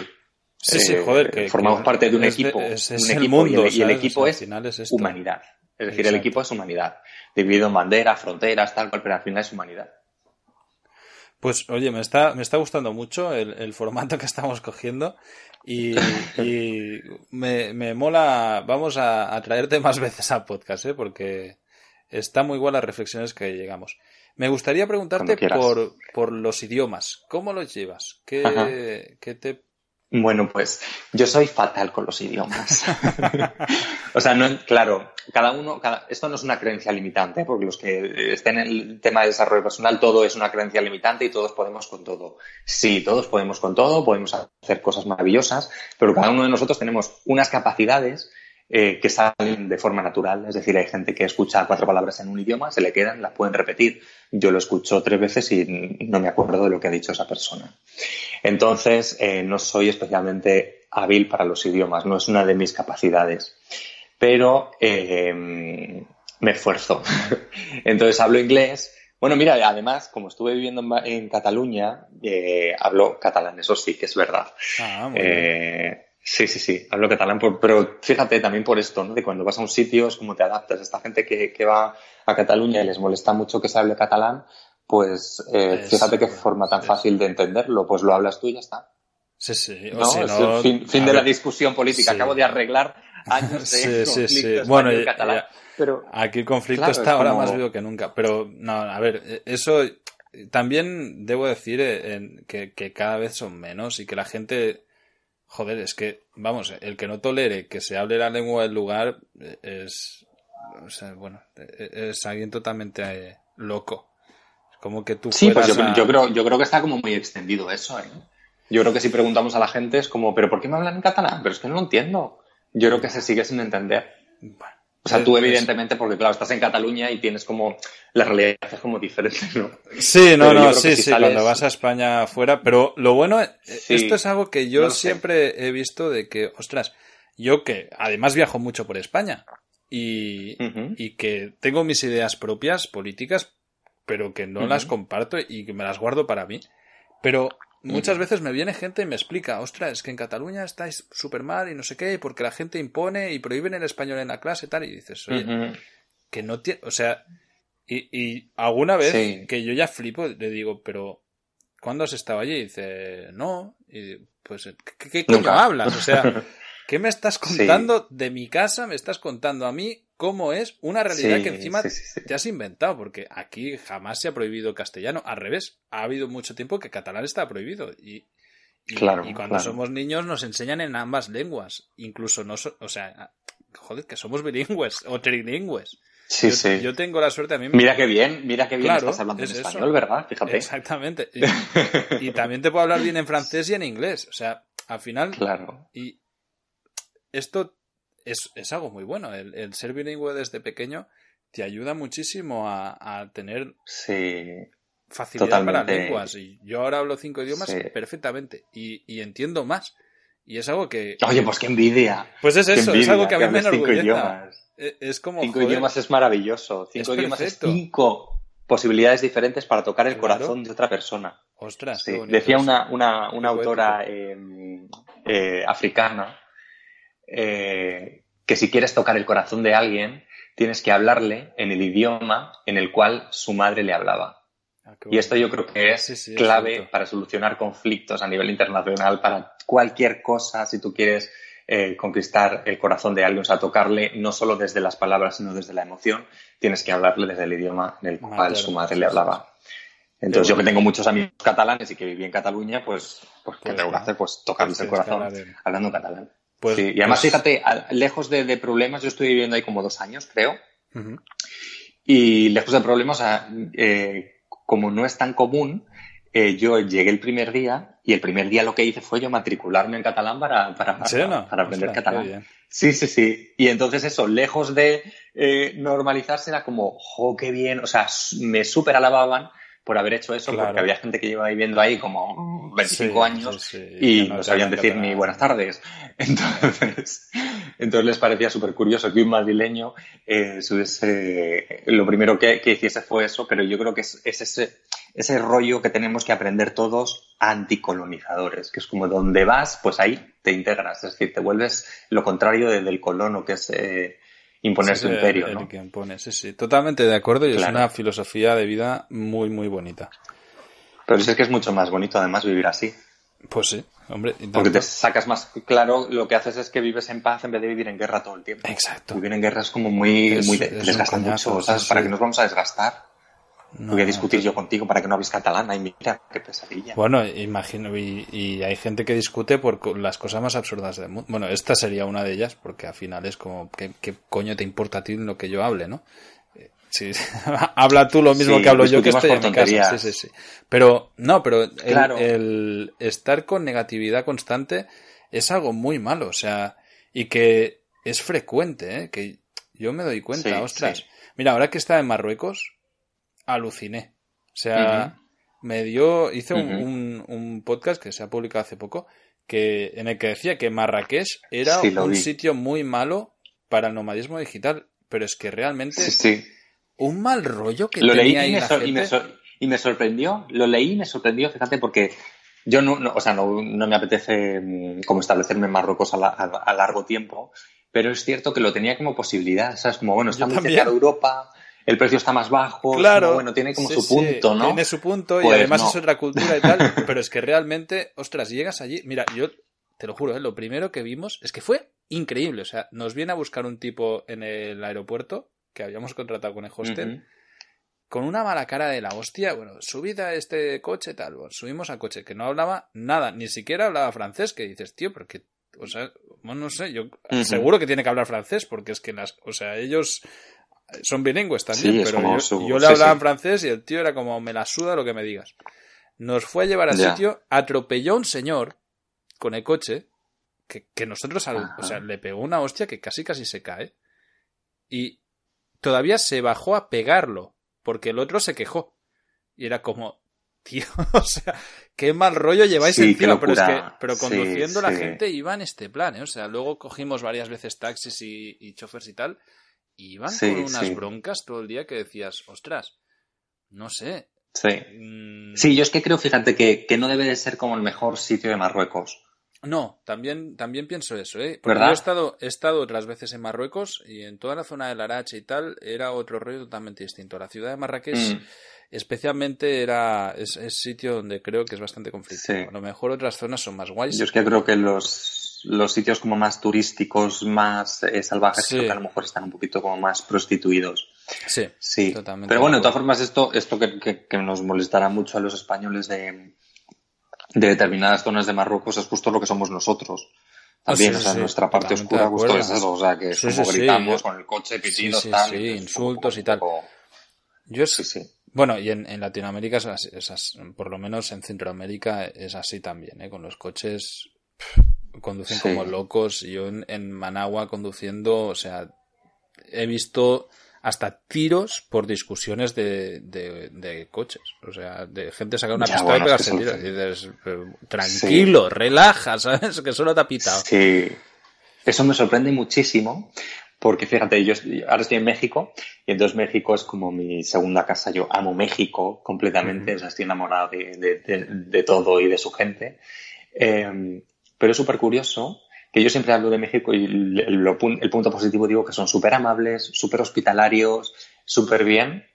Sí, sí, joder, que, formamos parte de un equipo, un equipo y, el, equipo es, humanidad. Es decir, el equipo es humanidad, dividido en banderas, fronteras, tal cual, pero al final es humanidad. Pues oye, me está, me está gustando mucho el, formato que estamos cogiendo y, me, me, mola, vamos a, traerte más veces a podcast, ¿eh? porque está muy igual las reflexiones que llegamos. Me gustaría preguntarte por, por los idiomas. ¿Cómo los llevas? ¿Qué, ¿Qué, te bueno, pues yo soy fatal con los idiomas. o sea, no, claro, cada uno, cada, esto no es una creencia limitante, porque los que estén en el tema de desarrollo personal, todo es una creencia limitante y todos podemos con todo. Sí, todos podemos con todo, podemos hacer cosas maravillosas, pero cada uno de nosotros tenemos unas capacidades eh, que salen de forma natural. Es decir, hay gente que escucha cuatro palabras en un idioma, se le quedan, las pueden repetir. Yo lo escucho tres veces y no me acuerdo de lo que ha dicho esa persona. Entonces, eh, no soy especialmente hábil para los idiomas, no es una de mis capacidades. Pero eh, me esfuerzo. Entonces, hablo inglés. Bueno, mira, además, como estuve viviendo en, Cataluña, hablo catalán, eso sí que es verdad. Ah, muy bien. Sí, sí, sí, hablo catalán, pero fíjate también por esto, ¿no? De cuando vas a un sitio es como te adaptas. Esta gente que, que va a Cataluña y les molesta mucho que se hable catalán, pues eh, fíjate qué forma tan fácil de entenderlo, pues lo hablas tú y ya está. Sí, sí. ¿No? es el fin, de la discusión política. Acabo de arreglar años de sí, sí, sí. Bueno, catalán. pero, aquí el conflicto está ahora más vivo que nunca. Pero, no, a ver, e, eso también debo decir eh, que, que cada vez son menos y que la gente Joder, es que, vamos, el que no tolere que se hable la lengua del lugar eh, es, o sea, bueno, eh, es alguien totalmente eh, loco. Es como que tú Sí, pues yo, creo, yo creo que está como muy extendido eso, ¿eh? Yo creo que si preguntamos a la gente es como, ¿pero por qué me hablan en catalán? Pero es que no lo entiendo. Yo creo que se sigue sin entender. Bueno, o sea, tú evidentemente, porque claro, estás en Cataluña y tienes como, la realidad es como diferente, ¿no? Sí, no, no, sí, sí, cuando vas a España afuera, pero lo bueno, eh, esto es algo que yo siempre he visto de que, ostras, yo que además viajo mucho por España y, y que tengo mis ideas propias políticas, pero que no las comparto y que me las guardo para mí. Pero Muchas veces me viene gente y me explica, ostras, es que en Cataluña estáis súper mal y no sé qué, porque la gente impone y prohíben el español en la clase y tal, y dices, oye, que no tiene, o sea, y, y alguna vez que yo ya flipo, le digo, pero ¿cuándo has estado allí? Y dice, no, y pues, ¿qué, qué hablas? O sea, ¿qué me estás contando de mi casa? Me estás contando a mí cómo es una realidad que encima te has inventado, porque aquí jamás se ha prohibido castellano. Al revés, ha habido mucho tiempo que catalán está prohibido. Y, y, cuando somos niños nos enseñan en ambas lenguas. Incluso no, o sea, joder, que somos bilingües o trilingües. Sí, yo, sí. Yo tengo la suerte a mí. Mira qué bien, mira qué bien estás hablando en español, ¿verdad? Fíjate. Exactamente. Y, también te puedo hablar bien en francés y en inglés. O sea, al final. Claro. Y esto es, es algo muy bueno. El, el, ser bilingüe desde pequeño te ayuda muchísimo a, a tener sí, facilidad para lenguas. Y yo ahora hablo cinco idiomas perfectamente y, y, entiendo más. Y es algo que... Oye, pues qué envidia. Pues es eso, es algo que a mí me enorgullece. E, es como... Cinco idiomas es maravilloso. Cinco idiomas es cinco posibilidades diferentes para tocar el corazón de otra persona. Ostras, Decía una, una, una autora eh, eh, africana eh, que si quieres tocar el corazón de alguien, tienes que hablarle en el idioma en el cual su madre le hablaba. Ah, y esto yo creo que es clave para solucionar conflictos a nivel internacional, para cualquier cosa, si tú quieres eh, conquistar el corazón de alguien, o sea, tocarle no solo desde las palabras, sino desde la emoción, tienes que hablarle desde el idioma en el cual su madre le hablaba. Entonces, yo que tengo muchos amigos catalanes y que viví en Cataluña, pues, pues, ¿qué pues tengo que hacer? Pues tocarles el corazón hablando catalán. Pues, y además, pues fíjate, lejos de, problemas, yo estoy viviendo ahí como dos años, creo. Y lejos de problemas, eh, como no es tan común, eh, yo llegué el primer día y el primer día lo que hice fue yo matricularme en catalán para, para, para, aprender catalán. Sí, sí, sí. Y entonces eso, lejos de eh, normalizarse, era como, jo, qué bien, o sea, me súper alababan por haber hecho eso, porque había gente que lleva viviendo ahí como 25 años y no, sabían decir ni buenas tardes. Entonces, entonces les parecía súper curioso que un madrileño eh, lo primero que, hiciese fue eso, pero yo creo que es, ese, ese rollo que tenemos que aprender todos anticolonizadores, que es como donde vas, pues ahí te integras, es decir, te vuelves lo contrario del colono, que es... Eh, imponer su imperio. ¿no? que impone, sí, sí. Totalmente de acuerdo y es una filosofía de vida muy, muy bonita. Pero es que es mucho más bonito además vivir así. Pues sí, hombre. Porque te sacas más claro, lo que haces es que vives en paz en vez de vivir en guerra todo el tiempo. Exacto. Vivir en guerra es como muy, muy desgasta mucho, ¿sabes? ¿Para qué nos vamos a desgastar? Voy a discutir yo contigo para que no hables catalán. Ay, mira, qué pesadilla. Bueno, imagino, y, hay gente que discute por las cosas más absurdas del mundo. Bueno, esta sería una de ellas, porque al final es como, ¿qué, coño te importa a ti lo que yo hable, no? Eh, sí, habla tú lo mismo que hablo yo que estoy en mi casa. Sí, sí, sí. Pero, no, pero el, estar con negatividad constante es algo muy malo, o sea, y que es frecuente, ¿eh? que yo me doy cuenta, ostras. Mira, ahora que está en Marruecos, aluciné. O sea, me dio, hice un, un, podcast que se ha publicado hace poco, que, en el que decía que Marrakech era un sitio muy malo para el nomadismo digital, pero es que realmente un mal rollo que lo tenía leí y, me y, me sorprendió, lo leí y me sorprendió, fíjate, porque yo no, o sea, no, no, me apetece mm, como establecerme en Marruecos a, a, largo tiempo, pero es cierto que lo tenía como posibilidad, o sea, es como, bueno, está muy cerca de Europa, el precio está más bajo. Claro. bueno, tiene como su punto, ¿no? Tiene su punto y pues además es otra cultura y tal. pero es que realmente, ostras, llegas allí. Mira, yo te lo juro, ¿eh? lo primero que vimos es que fue increíble. O sea, nos viene a buscar un tipo en el aeropuerto que habíamos contratado con el hostel. Con una mala cara de la hostia, bueno, subida a este coche, tal, bueno, subimos al coche, que no hablaba nada, ni siquiera hablaba francés, que dices, tío, porque, o sea, bueno, no sé, yo seguro que tiene que hablar francés, porque es que las, o sea, ellos son bilingües también, pero yo, le hablaba en francés y el tío era como, me la suda lo que me digas. Nos fue a llevar al sitio, atropelló a un señor con el coche, que, que nosotros, o sea, le pegó una hostia que casi casi se cae. Y todavía se bajó a pegarlo, porque el otro se quejó. Y era como, tío, o sea, qué mal rollo lleváis encima, pero es que, pero conduciendo la gente iba en este plan, ¿eh? O sea, luego cogimos varias veces taxis y, y choferes y tal, iban con unas broncas todo el día que decías, ostras, no sé. Sí. Mm, sí, yo es que creo, fíjate, que, no debe de ser como el mejor sitio de Marruecos. No, también, también pienso eso, ¿eh? Porque yo he estado, he estado otras veces en Marruecos y en toda la zona del Arache y tal era otro rollo totalmente distinto. La ciudad de Marrakech mm. especialmente era es, sitio donde creo que es bastante conflictivo. A lo mejor otras zonas son más guays. Yo es que creo que los los sitios como más turísticos, más eh, salvajes, que a lo mejor están un poquito como más prostituidos. Sí, sí. Totalmente Pero bueno, de todas formas, esto, esto que, nos molestará mucho a los españoles de, de determinadas zonas de Marruecos es justo lo que somos nosotros. También, o sea, nuestra parte oscura justo es eso, o sea, que como gritamos con el coche, pitidos, tal. Sí, insultos y tal. Yo sí, sí. Bueno, y en, Latinoamérica, es, por lo menos en Centroamérica es así también, ¿eh? con los coches conducen como locos. Yo en, Managua conduciendo, o sea, he visto hasta tiros por discusiones de, de, coches. O sea, de gente sacar una pistola y pegarse tiros. Y dices, tranquilo, relaja, ¿sabes? Que solo te ha pitado. Sí. Eso me sorprende muchísimo porque fíjate, yo ahora estoy en México y entonces México es como mi segunda casa. Yo amo México completamente, o sea, estoy enamorado de, todo y de su gente. Em, pero es súper curioso que yo siempre hablo de México y el, punto positivo digo que son súper amables, súper hospitalarios, súper bien.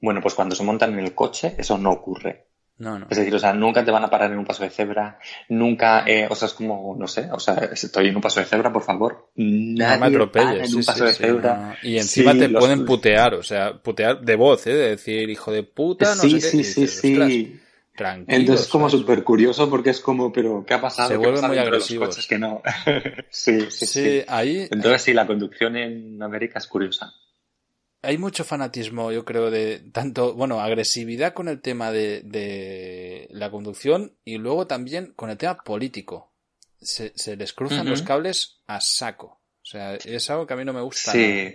Bueno, pues cuando se montan en el coche, eso no ocurre. No, no. Es decir, o sea, nunca te van a parar en un paso de cebra, nunca, eh, o sea, es como, no sé, o sea, estoy en un paso de cebra, por favor, nadie no me atropelles, en un paso de cebra. Y encima te pueden putear, o sea, putear de voz, ¿eh? De decir, hijo de puta, no sí, sé qué. Sí, sí, sí, Tranquilo. Entonces es como súper curioso porque es como, pero ¿qué ha pasado? Se vuelven muy agresivos. Coches que no. sí, sí, sí, Ahí, Entonces sí, la conducción en América es curiosa hay mucho fanatismo, yo creo, de tanto, bueno, agresividad con el tema de, de la conducción y luego también con el tema político. Se, se les cruzan los cables a saco. O sea, es algo que a mí no me gusta. Sí.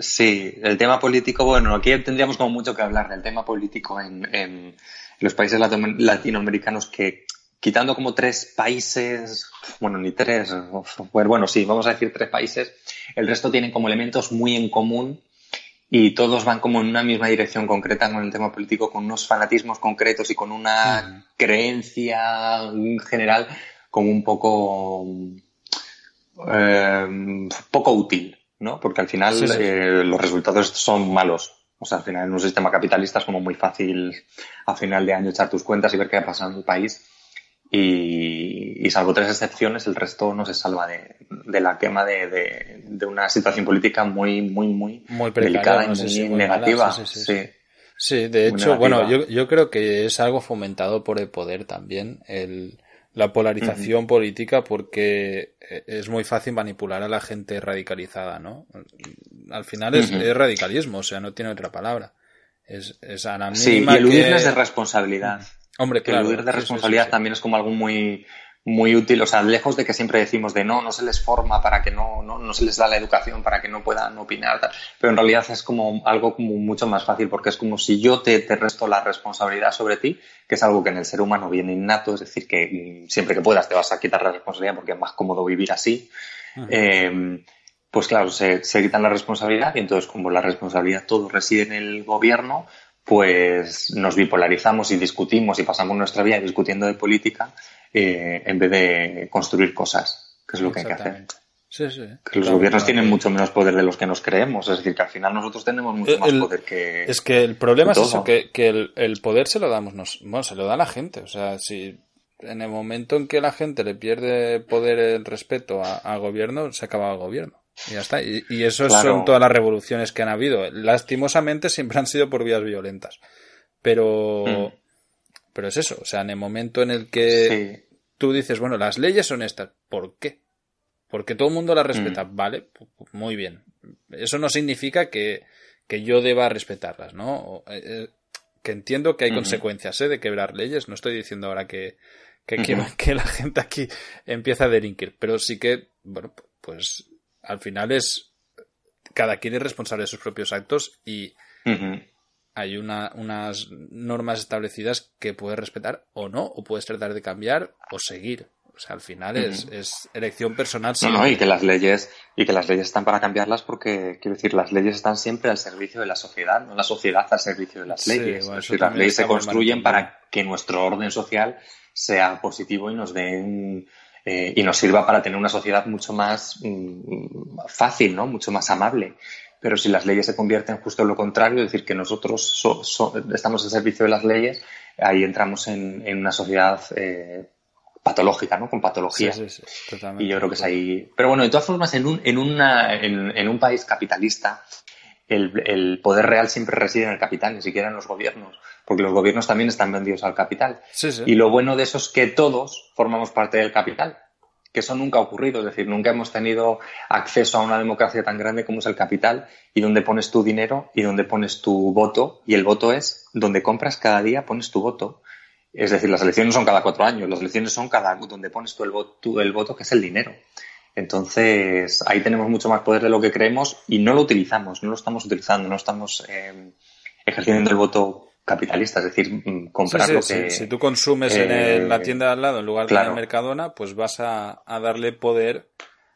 Sí, el tema político, bueno, aquí tendríamos como mucho que hablar del tema político en, en los países latinoamericanos que quitando como tres países, bueno, ni tres, bueno, sí, vamos a decir tres países, el resto tienen como elementos muy en común y todos van como en una misma dirección concreta con el tema político, con unos fanatismos concretos y con una creencia general como un poco eh, poco útil, ¿no? Porque al final eh, los resultados son malos. O sea, al final en un sistema capitalista es como muy fácil a final de año echar tus cuentas y ver qué ha pasado en el país y, salvo tres excepciones, el resto no se salva de, de la quema de, de, de, una situación política muy, muy, muy, muy delicada y muy, negativa. sí, sí, de hecho, bueno, yo, yo creo que es algo fomentado por el poder también, el, la polarización política, porque es muy fácil manipular a la gente radicalizada, ¿no? Al final es, es radicalismo, o sea, no tiene otra palabra. Es, es a la mínima sí, y eludirles de responsabilidad. Hombre, que el de responsabilidad también es como algo muy, muy útil, o sea, lejos de que siempre decimos de no, no se les forma para que no, no, no se les da la educación para que no puedan opinar, pero en realidad es como algo como mucho más fácil porque es como si yo te, te resto la responsabilidad sobre ti, que es algo que en el ser humano viene innato, es decir, que mm, siempre que puedas te vas a quitar la responsabilidad porque es más cómodo vivir así. Eh, pues claro, se, se quitan la responsabilidad y entonces como la responsabilidad todo reside en el gobierno, pues nos bipolarizamos y discutimos y pasamos nuestra vida discutiendo de política eh, en vez de construir cosas, que es lo que hay que hacer. Sí, sí. Que los gobiernos tienen mucho menos poder de los que nos creemos, es decir, que al final nosotros tenemos mucho más poder que. Es que el problema es eso, que, que el, poder se lo damos, nos, bueno, se lo da a la gente. O sea, si en el momento en que la gente le pierde poder el respeto al gobierno, se acaba el gobierno. Y ya está. Y, eso son todas las revoluciones que han habido. Lastimosamente siempre han sido por vías violentas. Pero, mm. pero es eso. O sea, en el momento en el que tú dices, bueno, las leyes son estas. ¿Por qué? Porque todo el mundo las respeta. Mm. Vale, muy bien. Eso no significa que, que yo deba respetarlas, ¿no? Eh, eh, que entiendo que hay consecuencias ¿eh? de quebrar leyes. No estoy diciendo ahora que, que que la gente aquí empieza a delinquir. Pero sí que, bueno, pues al final es cada quien es responsable de sus propios actos y hay unas normas establecidas que puedes respetar o no, o puedes tratar de cambiar o seguir. O sea, al final es, es, elección personal. No, y que las leyes, y que las leyes están para cambiarlas porque, quiero decir, las leyes están siempre al servicio de la sociedad, no la sociedad al servicio de las leyes. las leyes se construyen para que nuestro orden social sea positivo y nos den eh, y nos sirva para tener una sociedad mucho más mm, fácil, ¿no? Mucho más amable. Pero si las leyes se convierten justo en lo contrario, es decir, que nosotros estamos al servicio de las leyes, ahí entramos en, una sociedad eh, patológica, ¿no? Con patología. Sí, sí, y yo creo que es ahí. Pero bueno, de todas formas, en un, en una, en, un país capitalista, el, el, poder real siempre reside en el capital, ni siquiera en los gobiernos porque los gobiernos también están vendidos al capital. Y lo bueno de eso es que todos formamos parte del capital, que eso nunca ha ocurrido, es decir, nunca hemos tenido acceso a una democracia tan grande como es el capital y donde pones tu dinero y donde pones tu voto, y el voto es donde compras cada día, pones tu voto. Es decir, las elecciones son cada cuatro años, las elecciones son cada donde pones tú el voto, el voto que es el dinero. Entonces, ahí tenemos mucho más poder de lo que creemos y no lo utilizamos, no lo estamos utilizando, no estamos eh, ejerciendo el voto capitalista, es decir, mm, comprar lo que... Si tú consumes en la tienda de al lado en lugar de en Mercadona, pues vas a, darle poder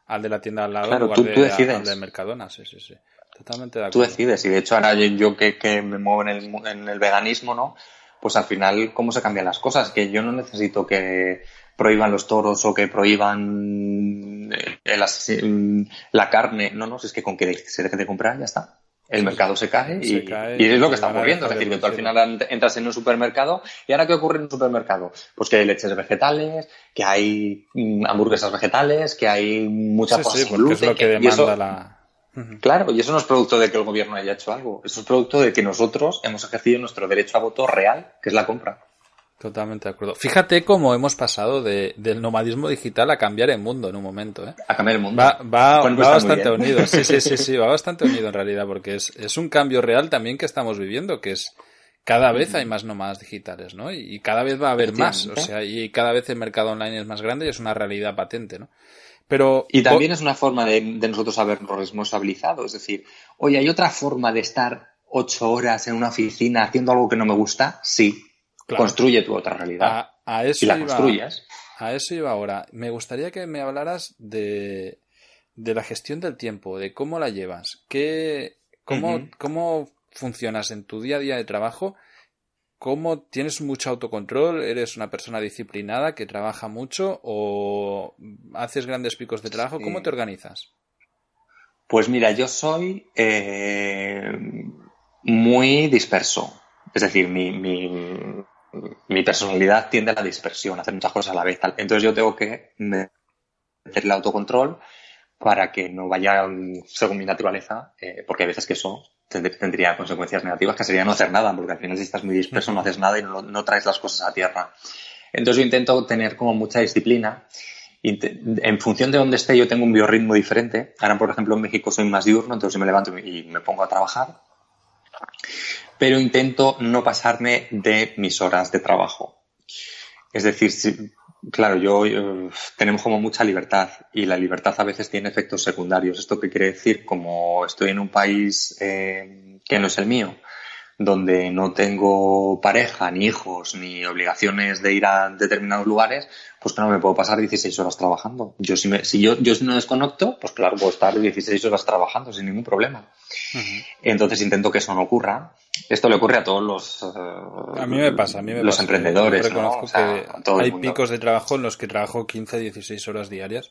al de la tienda de al lado en lugar de, al de Mercadona. Sí, sí, sí. Totalmente de acuerdo. Tú decides, y de hecho ahora yo que, que me muevo en el, en el veganismo, ¿no? Pues al final, ¿cómo se cambian las cosas? Que yo no necesito que prohíban los toros o que prohíban eh, la carne. No, no, es que con que se deje de comprar ya está el mercado se cae, y, es lo que está ocurriendo. Es decir, que tú al final entras en un supermercado y ahora ¿qué ocurre en un supermercado? Pues que hay leches vegetales, que hay mm, hamburguesas vegetales, que hay muchas cosas sí, Es lo que demanda la... Claro, y eso no es producto de que el gobierno haya hecho algo, eso es producto de que nosotros hemos ejercido nuestro derecho a voto real, que es la compra. Totalmente de acuerdo. Fíjate cómo hemos pasado de, del nomadismo digital a cambiar el mundo en un momento. ¿eh? A cambiar el mundo. Va, va, bastante unido. Sí, sí, sí, sí, va bastante unido en realidad, porque es, es un cambio real también que estamos viviendo, que es cada vez hay más nómadas digitales, ¿no? Y, cada vez va a haber más. O sea, y cada vez el mercado online es más grande y es una realidad patente, ¿no? Pero, y también es una forma de, de nosotros habernos responsabilizado. Es decir, oye, ¿hay otra forma de estar ocho horas en una oficina haciendo algo que no me gusta? Sí, Construye tu otra realidad. A, eso la iba, A eso iba ahora. Me gustaría que me hablaras de, de la gestión del tiempo, de cómo la llevas, qué, cómo, cómo funcionas en tu día a día de trabajo, cómo tienes mucho autocontrol, eres una persona disciplinada que trabaja mucho o haces grandes picos de trabajo, ¿cómo te organizas? Pues mira, yo soy eh, muy disperso. Es decir, mi, mi personalidad tiende a la dispersión, a hacer muchas cosas a la vez. Entonces yo tengo que meter el autocontrol para que no vaya según mi naturaleza, eh, porque hay veces que eso tendría consecuencias negativas, que sería no hacer nada, porque al final si estás muy disperso no haces nada y no, traes las cosas a tierra. Entonces yo intento tener como mucha disciplina. En función de dónde esté, yo tengo un biorritmo diferente. Ahora, por ejemplo, en México soy más diurno, entonces me levanto y me pongo a trabajar pero intento no pasarme de mis horas de trabajo. Es decir, claro, yo eh, tenemos como mucha libertad y la libertad a veces tiene efectos secundarios. ¿Esto qué quiere decir? Como estoy en un país eh, que no es el mío, donde no tengo pareja, ni hijos, ni obligaciones de ir a determinados lugares, pues no me puedo pasar 16 horas trabajando. Yo si, me, si yo, yo no desconecto, pues claro, puedo estar 16 horas trabajando sin ningún problema. Entonces intento que eso no ocurra esto le ocurre a todos los. a mí me pasa, a mí me los emprendedores. reconozco que hay picos de trabajo en los que trabajo 15, 16 horas diarias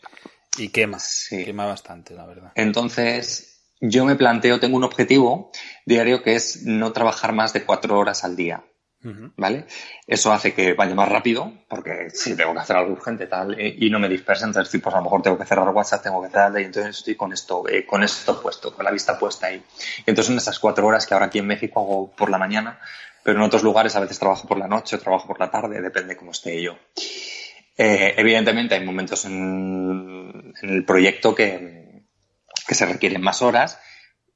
y quema. Quema bastante, la verdad. Entonces, yo me planteo, tengo un objetivo diario que es no trabajar más de cuatro horas al día. ¿Vale? Eso hace que vaya más rápido, porque si tengo que hacer algo urgente tal, eh, y no me dispersa, entonces pues a lo mejor tengo que cerrar WhatsApp, tengo que cerrar y entonces estoy con esto, eh, con esto puesto, con la vista puesta ahí. Y entonces en esas cuatro horas que ahora aquí en México hago por la mañana, pero en otros lugares a veces trabajo por la noche, trabajo por la tarde, depende cómo esté yo. Eh, evidentemente hay momentos en, en el proyecto que, que se requieren más horas,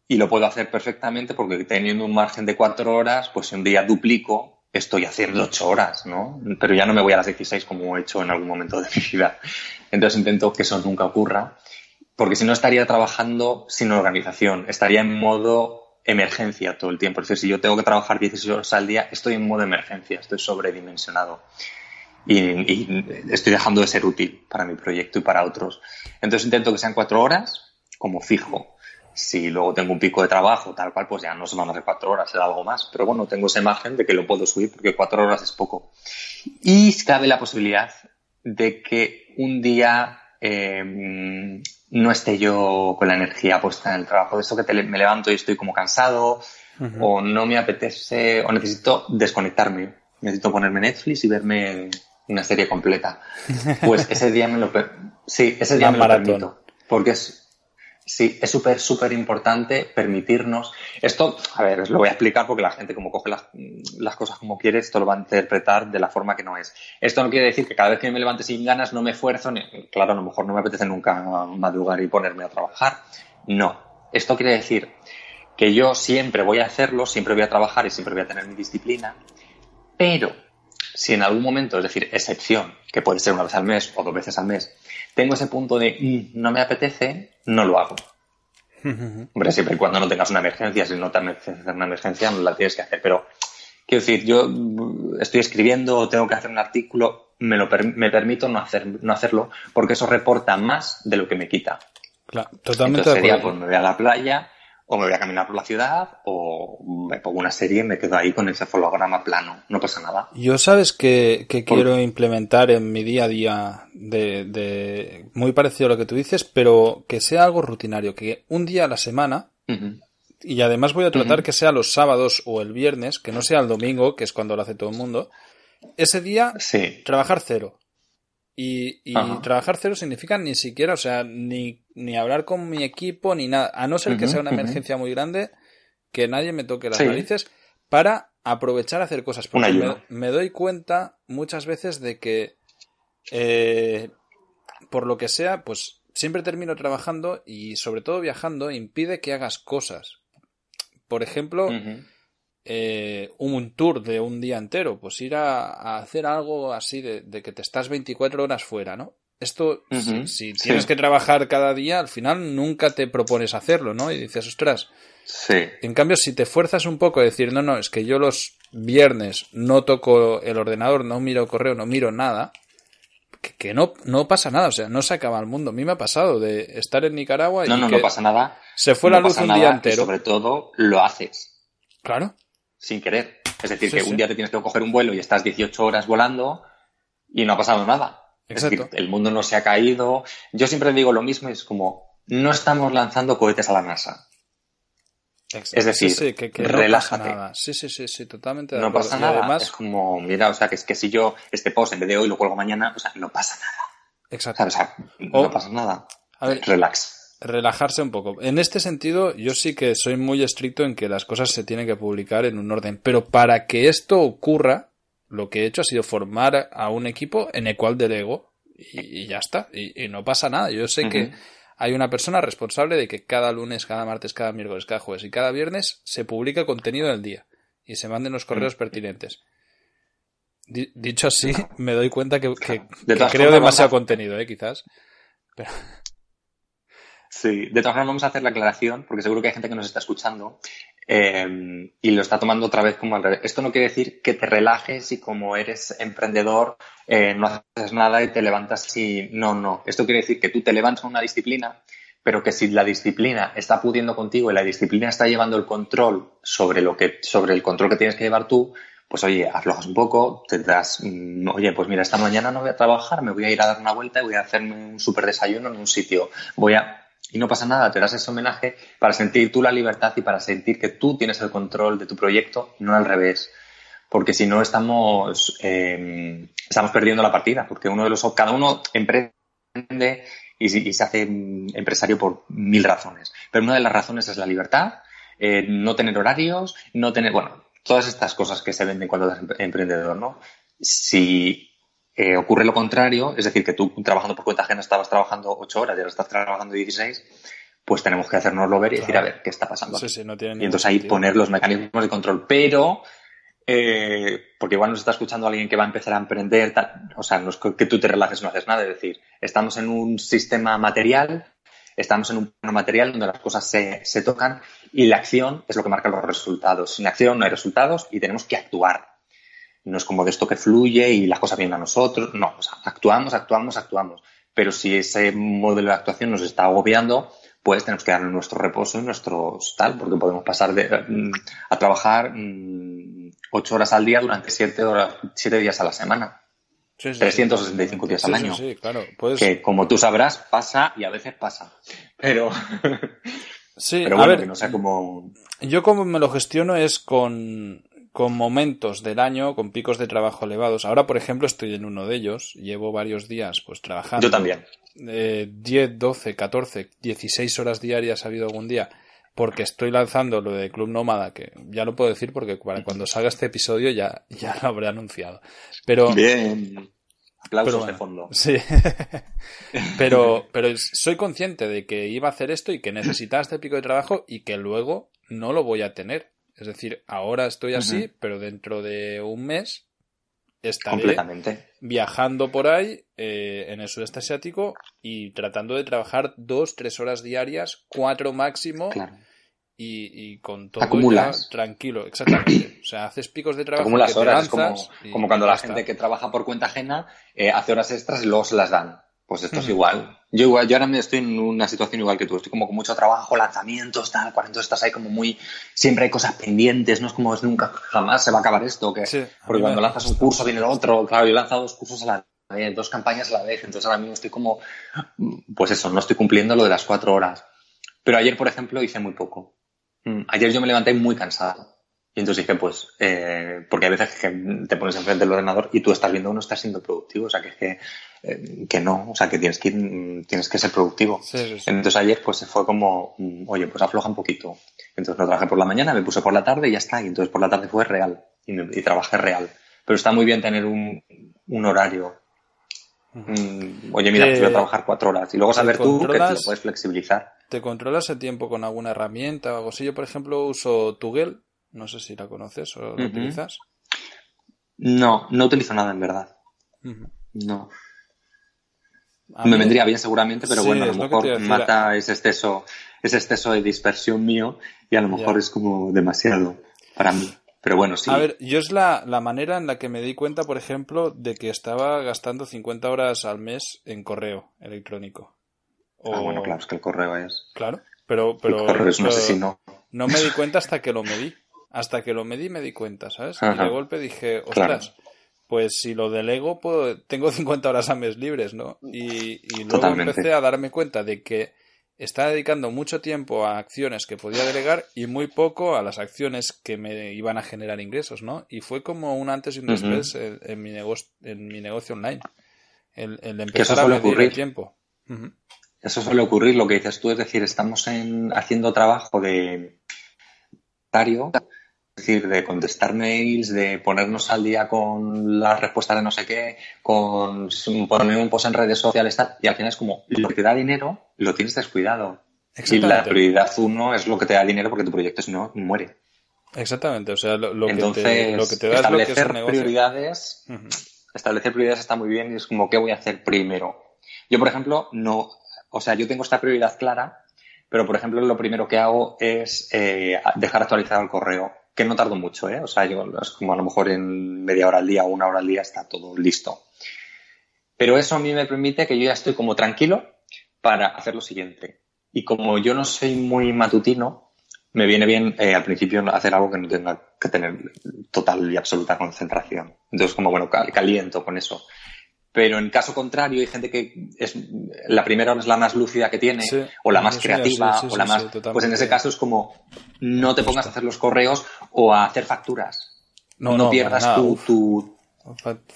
y lo puedo hacer perfectamente porque teniendo un margen de cuatro horas, pues un día duplico estoy haciendo ocho horas, ¿no? Pero ya no me voy a las 16 como he hecho en algún momento de mi vida. Entonces intento que eso nunca ocurra, porque si no estaría trabajando sin organización, estaría en modo emergencia todo el tiempo. Es decir, si yo tengo que trabajar 16 horas al día, estoy en modo emergencia, estoy sobredimensionado. Y, y estoy dejando de ser útil para mi proyecto y para otros. Entonces intento que sean cuatro horas como fijo si luego tengo un pico de trabajo, tal cual, pues ya no se van a hacer cuatro horas, será algo más. Pero bueno, tengo esa imagen de que lo puedo subir porque cuatro horas es poco. Y cabe la posibilidad de que un día em, no esté yo con la energía puesta en el trabajo. De eso que me levanto y estoy como cansado, o no me apetece, o necesito desconectarme. Necesito ponerme Netflix y verme una serie completa. Pues ese día me lo, sí, ese día me lo permito. Porque es, Sí, es súper, súper importante permitirnos. Esto, a ver, lo voy a explicar porque la gente, como coge las, cosas como quiere, esto lo va a interpretar de la forma que no es. Esto no quiere decir que cada vez que me levante sin ganas no me esfuerzo. Claro, a lo mejor no me apetece nunca madrugar y ponerme a trabajar. No. Esto quiere decir que yo siempre voy a hacerlo, siempre voy a trabajar y siempre voy a tener mi disciplina, pero si en algún momento, es decir, excepción, que puede ser una vez al mes o dos veces al mes, tengo ese punto de mm, no me apetece, no lo hago. Hombre, siempre y cuando no tengas una emergencia, si no te apetece una emergencia, no la tienes que hacer. Pero, quiero decir, yo estoy escribiendo o tengo que hacer un artículo, me, lo me permito no, hacer, no hacerlo porque eso reporta más de lo que me quita. Claro, totalmente. Entonces sería, pues me voy a la playa, o me voy a caminar por la ciudad o me pongo una serie y me quedo ahí con ese folograma plano. No pasa nada. Yo sabes que, quiero implementar en mi día a día de, muy parecido a lo que tú dices, pero que sea algo rutinario, que un día a la semana, y además voy a tratar que sea los sábados o el viernes, que no sea el domingo, que es cuando lo hace todo el mundo, ese día trabajar cero. Y, trabajar cero significa ni siquiera, o sea, ni, ni hablar con mi equipo, ni nada. A no ser que sea una emergencia muy grande, que nadie me toque las narices, para aprovechar a hacer cosas. Porque me, doy cuenta muchas veces de que, eh, por lo que sea, pues siempre termino trabajando y sobre todo viajando impide que hagas cosas. Por ejemplo, eh, un tour de un día entero, pues ir a, hacer algo así de, que te estás 24 horas fuera, ¿no? Esto, si, tienes que trabajar cada día, al final nunca te propones hacerlo, ¿no? Y dices, ostras. Sí. En cambio, si te fuerzas un poco a decir, no, no, es que yo los viernes no toco el ordenador, no miro correo, no miro nada, que, no, no pasa nada, o sea, no se acaba el mundo. A mí me ha pasado de estar en Nicaragua y. No, no, no pasa nada. Se fue la luz un día entero. sobre todo, lo haces. Claro sin querer. Es decir, que un día te tienes que coger un vuelo y estás 18 horas volando y no ha pasado nada. Es decir, el mundo no se ha caído. Yo siempre digo lo mismo, es como, no estamos lanzando cohetes a la NASA. Es decir, que, relájate. Sí, sí, sí, sí, totalmente. no pasa nada. Además... Es como, mira, o sea, que es que si yo este post en vez de hoy lo cuelgo mañana, o sea, no pasa nada. Exacto. O sea, no pasa nada. A ver, Relax relajarse un poco. En este sentido, yo sí que soy muy estricto en que las cosas se tienen que publicar en un orden, pero para que esto ocurra, lo que he hecho ha sido formar a un equipo en el cual delego y, ya está, y, no pasa nada. Yo sé que hay una persona responsable de que cada lunes, cada martes, cada miércoles, cada jueves y cada viernes se publica contenido del día y se manden los correos pertinentes. dicho así, me doy cuenta que, creo demasiado contenido, ¿eh? quizás. Pero... Sí, de todas formas vamos a hacer la aclaración, porque seguro que hay gente que nos está escuchando eh, y lo está tomando otra vez como al revés. Esto no quiere decir que te relajes y como eres emprendedor eh, no haces nada y te levantas y no, no. Esto quiere decir que tú te levantas con una disciplina, pero que si la disciplina está pudiendo contigo y la disciplina está llevando el control sobre lo que, sobre el control que tienes que llevar tú, pues oye, aflojas un poco, te das, mm, oye, pues mira, esta mañana no voy a trabajar, me voy a ir a dar una vuelta y voy a hacerme un súper desayuno en un sitio. Voy a y no pasa nada, te das ese homenaje para sentir tú la libertad y para sentir que tú tienes el control de tu proyecto no al revés. Porque si no estamos, eh, estamos perdiendo la partida, porque uno de los, cada uno emprende y, se hace empresario por mil razones. Pero una de las razones es la libertad, eh, no tener horarios, no tener, bueno, todas estas cosas que se venden cuando eres emprendedor, ¿no? Si eh, ocurre lo contrario, es decir, que tú trabajando por cuenta ajena estabas trabajando ocho horas y ahora estás trabajando 16, pues tenemos que hacernoslo ver y decir, a ver, ¿qué está pasando? y entonces ahí poner los mecanismos de control. Pero, eh, porque igual nos está escuchando alguien que va a empezar a emprender, o sea, no es que tú te relajes y no haces nada, es decir, estamos en un sistema material, estamos en un plano material donde las cosas se, se tocan y la acción es lo que marca los resultados. Sin acción no hay resultados y tenemos que actuar no es como de esto que fluye y las cosas vienen a nosotros. No, o sea, actuamos, actuamos, actuamos. Pero si ese modelo de actuación nos está agobiando, pues tenemos que darle nuestro reposo y nuestro tal, porque podemos pasar de, mm, a trabajar mm, ocho horas al día durante siete, horas, siete días a la semana. 365 días al año. Sí, claro. Que como tú sabrás, pasa y a veces pasa. Pero. Sí, pero bueno, que no sea como. Yo como me lo gestiono es con con momentos del año con picos de trabajo elevados. Ahora, por ejemplo, estoy en uno de ellos. Llevo varios días pues trabajando. Yo también. Eh, 10, 12, 14, 16 horas diarias ha habido algún día porque estoy lanzando lo de Club Nómada, que ya lo puedo decir porque para cuando salga este episodio ya, ya lo habré anunciado. Pero, Bien. Aplausos de fondo. Sí. pero, pero soy consciente de que iba a hacer esto y que necesitaba este pico de trabajo y que luego no lo voy a tener. Es decir, ahora estoy así, pero dentro de un mes estaré viajando por ahí eh, en el sudeste asiático y tratando de trabajar dos, tres horas diarias, cuatro máximo. Y, con todo tranquilo, exactamente. O sea, haces picos de trabajo. Acumulas horas, como, como, cuando la gente que trabaja por cuenta ajena eh, hace horas extras y luego se las dan. Pues esto es igual. Yo igual, yo ahora estoy en una situación igual que tú. Estoy como con mucho trabajo, lanzamientos, tal, cual. Entonces estás ahí como muy, siempre hay cosas pendientes, no es como es nunca, jamás se va a acabar esto. Que, porque cuando lanzas un curso viene el otro. Claro, yo he lanzado dos cursos a la vez, dos campañas a la vez. Entonces ahora mismo estoy como, pues eso, no estoy cumpliendo lo de las cuatro horas. Pero ayer, por ejemplo, hice muy poco. Mm, ayer yo me levanté muy cansado. Y entonces dije, pues, eh, porque hay veces que te pones enfrente del ordenador y tú estás viendo uno está siendo productivo, o sea, que es que, eh, que no, o sea, que tienes que, tienes que ser productivo. Entonces ayer, pues, fue como, mm, oye, pues afloja un poquito. Entonces no trabajé por la mañana, me puse por la tarde y ya está. Y entonces por la tarde fue real y, y trabajé real. Pero está muy bien tener un, un horario. Mm, oye, mira, pues voy a trabajar cuatro horas y luego saber tú que te lo puedes flexibilizar. ¿Te controlas el tiempo con alguna herramienta o algo así? Yo, por ejemplo, uso Tugel no sé si la conoces o la utilizas. No, no utilizo nada en verdad. No. Me vendría bien seguramente, pero bueno, a lo mejor mata ese exceso, ese exceso de dispersión mío y a lo mejor es como demasiado para mí. Pero bueno, sí. A ver, yo es la, la, manera en la que me di cuenta, por ejemplo, de que estaba gastando 50 horas al mes en correo electrónico. Ah, bueno, claro, es que el correo es. Claro, pero. pero el correo es un asesino. No me di cuenta hasta que lo medí. Hasta que lo medí me di cuenta, ¿sabes? Y de golpe dije, ostras, pues si lo delego, puedo, tengo 50 horas a mes libres, ¿no? Y, luego empecé a darme cuenta de que estaba dedicando mucho tiempo a acciones que podía delegar y muy poco a las acciones que me iban a generar ingresos, ¿no? Y fue como un antes y un después en, mi negocio, en mi negocio online. El, empezar a medir el tiempo. Eso suele ocurrir, lo que dices tú, es decir, estamos en, haciendo trabajo de es decir, de contestar mails, de ponernos al día con las respuestas de no sé qué, con poner un post en redes sociales, tal, y al final es como lo que te da dinero lo tienes descuidado. Y la prioridad uno es lo que te da dinero porque tu proyecto si no muere. Exactamente, o sea, lo, que, te, lo que te da establecer es lo que es prioridades, establecer prioridades está muy bien y es como qué voy a hacer primero. Yo, por ejemplo, no, o sea, yo tengo esta prioridad clara, pero por ejemplo, lo primero que hago es eh, dejar actualizado el correo que no tardo mucho, ¿eh? O sea, yo es como a lo mejor en media hora al día o una hora al día está todo listo. Pero eso a mí me permite que yo ya estoy como tranquilo para hacer lo siguiente. Y como yo no soy muy matutino, me viene bien eh, al principio hacer algo que no tenga que tener total y absoluta concentración. Entonces, como bueno, caliento con eso. Pero en caso contrario, hay gente que es la primera es la más lúcida que tiene, o la más creativa, o la más. pues en ese caso es como no te pongas a hacer los correos o a hacer facturas. No, no, pierdas tu, tu,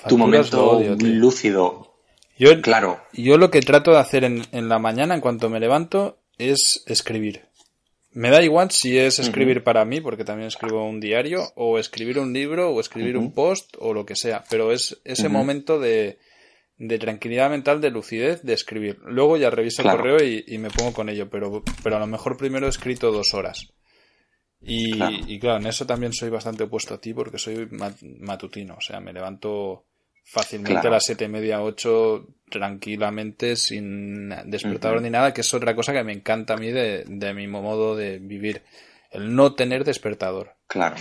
tu, momento lúcido. Yo, claro. Yo lo que trato de hacer en, en, la mañana, en cuanto me levanto, es escribir. Me da igual si es escribir para mí, porque también escribo un diario, o escribir un libro, o escribir un post, o lo que sea. Pero es ese momento de de tranquilidad mental, de lucidez, de escribir. Luego ya reviso el correo y, me pongo con ello, pero, pero a lo mejor primero he escrito dos horas. Y claro. en eso también soy bastante opuesto a ti porque soy matutino, o sea, me levanto fácilmente a las siete y media, ocho, tranquilamente, sin despertador ni nada, que es otra cosa que me encanta a mí de, de mi modo de vivir. El no tener despertador. Claro.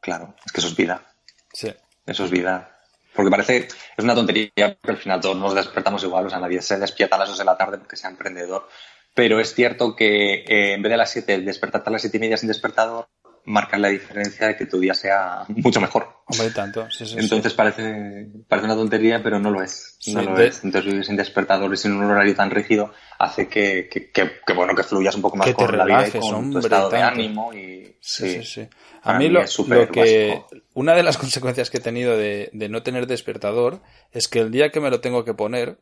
Claro. Es que eso es vida. Sí. Eso es vida. Porque parece, es una tontería, porque al final todos nos despertamos igual, o sea, nadie se despierta a las 2 de la tarde porque sea emprendedor. Pero es cierto que eh, en vez de las 7, despertarte a las 7 y media sin despertador, marca la diferencia de que tu día sea mucho mejor. Hombre, tanto. Entonces Parece, parece una tontería, pero no lo es. no lo es. Entonces vivir sin despertador y sin un horario tan rígido hace que, que, que, bueno, que fluyas un poco más con la vida y con tu estado de ánimo y sí, sí, sí. A mí lo, lo que una de las consecuencias que he tenido de, de no tener despertador es que el día que me lo tengo que poner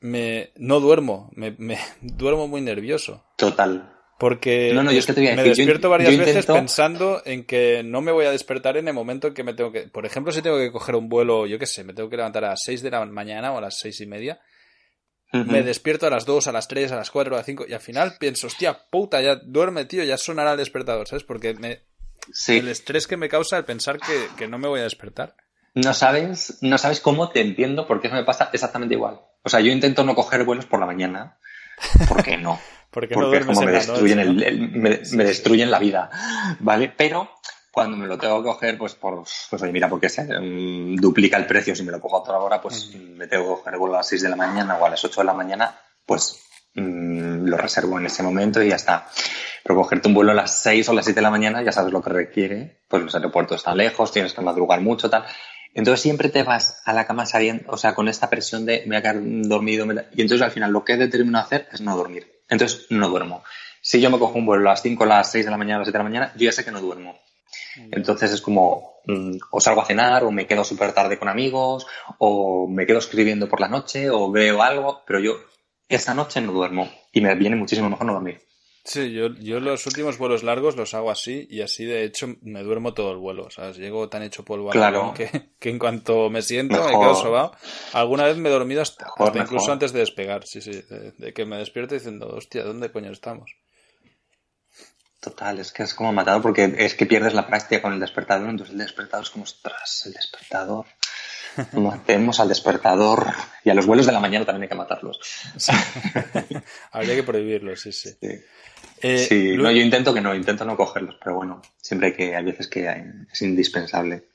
me no duermo, me, me duermo muy nervioso. Total. Porque me despierto varias veces pensando en que no me voy a despertar en el momento en que me tengo que. Por ejemplo, si tengo que coger un vuelo, yo qué sé, me tengo que levantar a las 6 de la mañana o a las seis y media. Me despierto a las 2, a las 3, a las 4, a las 5 y al final pienso, hostia, puta, ya duerme, tío, ya sonará el despertador, ¿sabes? Porque me, el estrés que me causa el pensar que, no me voy a despertar. No sabes, no sabes cómo te entiendo porque eso me pasa exactamente igual. O sea, yo intento no coger vuelos por la mañana. ¿Por qué no? porque, porque como me destruyen, me, destruyen la vida. ¿Vale? Pero cuando me lo tengo que coger, pues por, pues oye, mira, porque se mm, duplica el precio si me lo cojo a otra hora, pues me tengo que coger a las 6 de la mañana o a las 8 de la mañana, pues mm, lo reservo en ese momento y ya está. Pero cogerte un vuelo a las 6 o a las 7 de la mañana ya sabes lo que requiere, pues los aeropuertos están lejos, tienes que madrugar mucho, tal. Entonces siempre te vas a la cama saliendo, o sea, con esta presión de me voy a quedar dormido. Y entonces al final lo que he determinado hacer es no dormir. Entonces no duermo. Si yo me cojo un vuelo a las 5, a las 6 de la mañana, a las 7 de la mañana, yo ya sé que no duermo. Entonces es como, mm, o salgo a cenar, o me quedo súper tarde con amigos, o me quedo escribiendo por la noche, o veo algo, pero yo esa noche no duermo y me viene muchísimo mejor no dormir. Sí, yo, yo los últimos vuelos largos los hago así y así de hecho me duermo todo el vuelo. O sea, llego tan hecho polvo claro. que, que, en cuanto me siento me quedo sobado. Alguna vez me he dormido hasta, incluso antes de despegar, sí, sí, de, de, que me despierto diciendo, hostia, ¿dónde coño estamos? Total, es que es como matado porque es que pierdes la práctica con el despertador, entonces el despertador es como, ostras, el despertador. Matemos al despertador y a los vuelos de la mañana también hay que matarlos. Habría que prohibirlos, sí, sí. Sí, eh, no, yo intento que no, intento no cogerlos, pero bueno, siempre hay que, hay veces que es indispensable.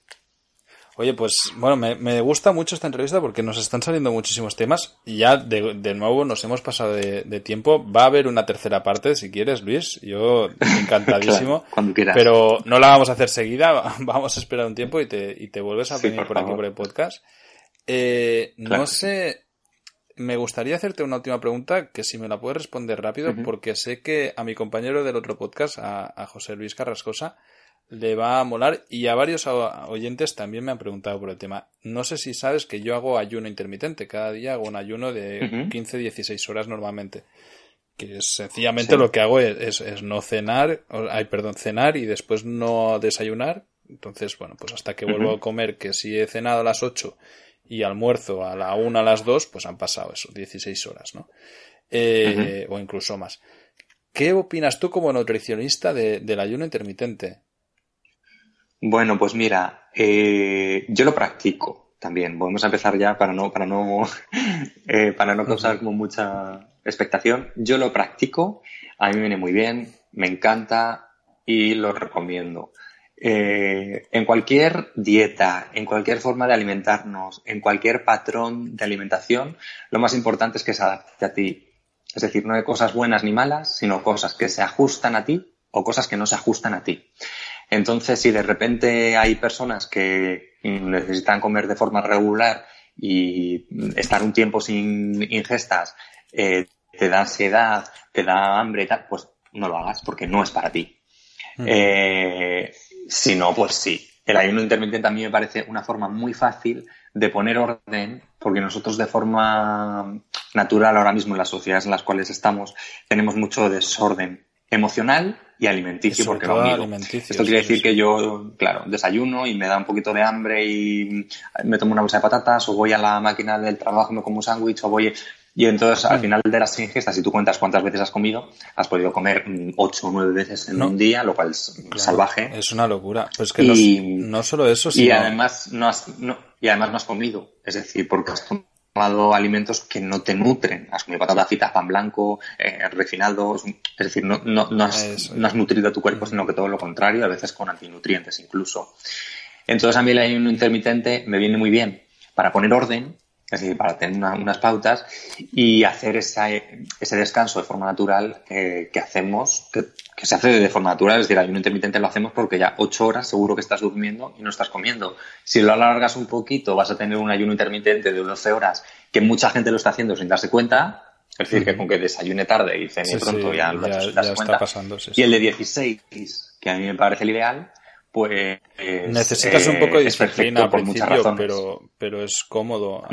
Oye, pues bueno, me, gusta mucho esta entrevista porque nos están saliendo muchísimos temas y ya de, nuevo nos hemos pasado de, tiempo. Va a haber una tercera parte, si quieres, Luis. Yo encantadísimo. cuando quieras. Pero no la vamos a hacer seguida, vamos a esperar un tiempo y te, y te vuelves a venir por, aquí por el podcast. Eh, no sé, me gustaría hacerte una última pregunta que si me la puedes responder rápido porque sé que a mi compañero del otro podcast, a José Luis Carrascosa, le va a molar y a varios oyentes también me han preguntado por el tema. No sé si sabes que yo hago ayuno intermitente, cada día hago un ayuno de 15-16 horas normalmente. Que es, sencillamente lo que hago es, no cenar, ay, perdón, cenar y después no desayunar. Entonces, bueno, pues hasta que vuelvo a comer, que si he cenado a las 8 y almuerzo a la 1, a las 2, pues han pasado eso, 16 horas, ¿no? Eh, o incluso más. ¿Qué opinas tú como nutricionista del ayuno intermitente? Bueno, pues mira, eh, yo lo practico también. Vamos a empezar ya para no, para no, eh, para no causar como mucha expectación. Yo lo practico, a mí me viene muy bien, me encanta y lo recomiendo. Eh, en cualquier dieta, en cualquier forma de alimentarnos, en cualquier patrón de alimentación, lo más importante es que se adapte a ti. Es decir, no hay cosas buenas ni malas, sino cosas que se ajustan a ti o cosas que no se ajustan a ti. Entonces, si de repente hay personas que necesitan comer de forma regular y estar un tiempo sin ingestas eh, te da ansiedad, te da hambre y tal, pues no lo hagas porque no es para ti. Eh, si no, pues sí. El ayuno intermitente a mí me parece una forma muy fácil de poner orden, porque nosotros de forma natural ahora mismo en las sociedades en las cuales estamos tenemos mucho desorden emocional y alimenticio, porque lo Esto quiere decir que yo, claro, desayuno y me da un poquito de hambre y me tomo una bolsa de patatas o voy a la máquina del trabajo y me como un sándwich o voy... Y entonces al mm. final de las ingestas, si tú cuentas cuántas veces has comido, has podido comer mm, ocho o nueve veces en un día, lo cual es salvaje. Es una locura. Que y, no, solo eso, sino... Y además no has, no, y además no has comido. Es decir, porque has tomado alimentos que no te nutren. Has comido patatas fritas, pan blanco, eh, refinados. Es decir, no, no, no, has, no has nutrido a tu cuerpo, sino que todo lo contrario, a veces con antinutrientes incluso. Entonces a mí el ayuno intermitente me viene muy bien para poner orden, es decir, para tener unas pautas y hacer ese descanso de forma natural que hacemos, que, que se hace de forma natural, es decir, el ayuno intermitente lo hacemos porque ya ocho horas seguro que estás durmiendo y no estás comiendo. Si lo alargas un poquito, vas a tener un ayuno intermitente de 12 horas, que mucha gente lo está haciendo sin darse cuenta. Es decir, que con que desayune tarde y cene pronto ya lo das, cuenta. y el de 16, que a mí me parece el ideal, pues necesitas un poco de disciplina al principio, pero, pero es cómodo.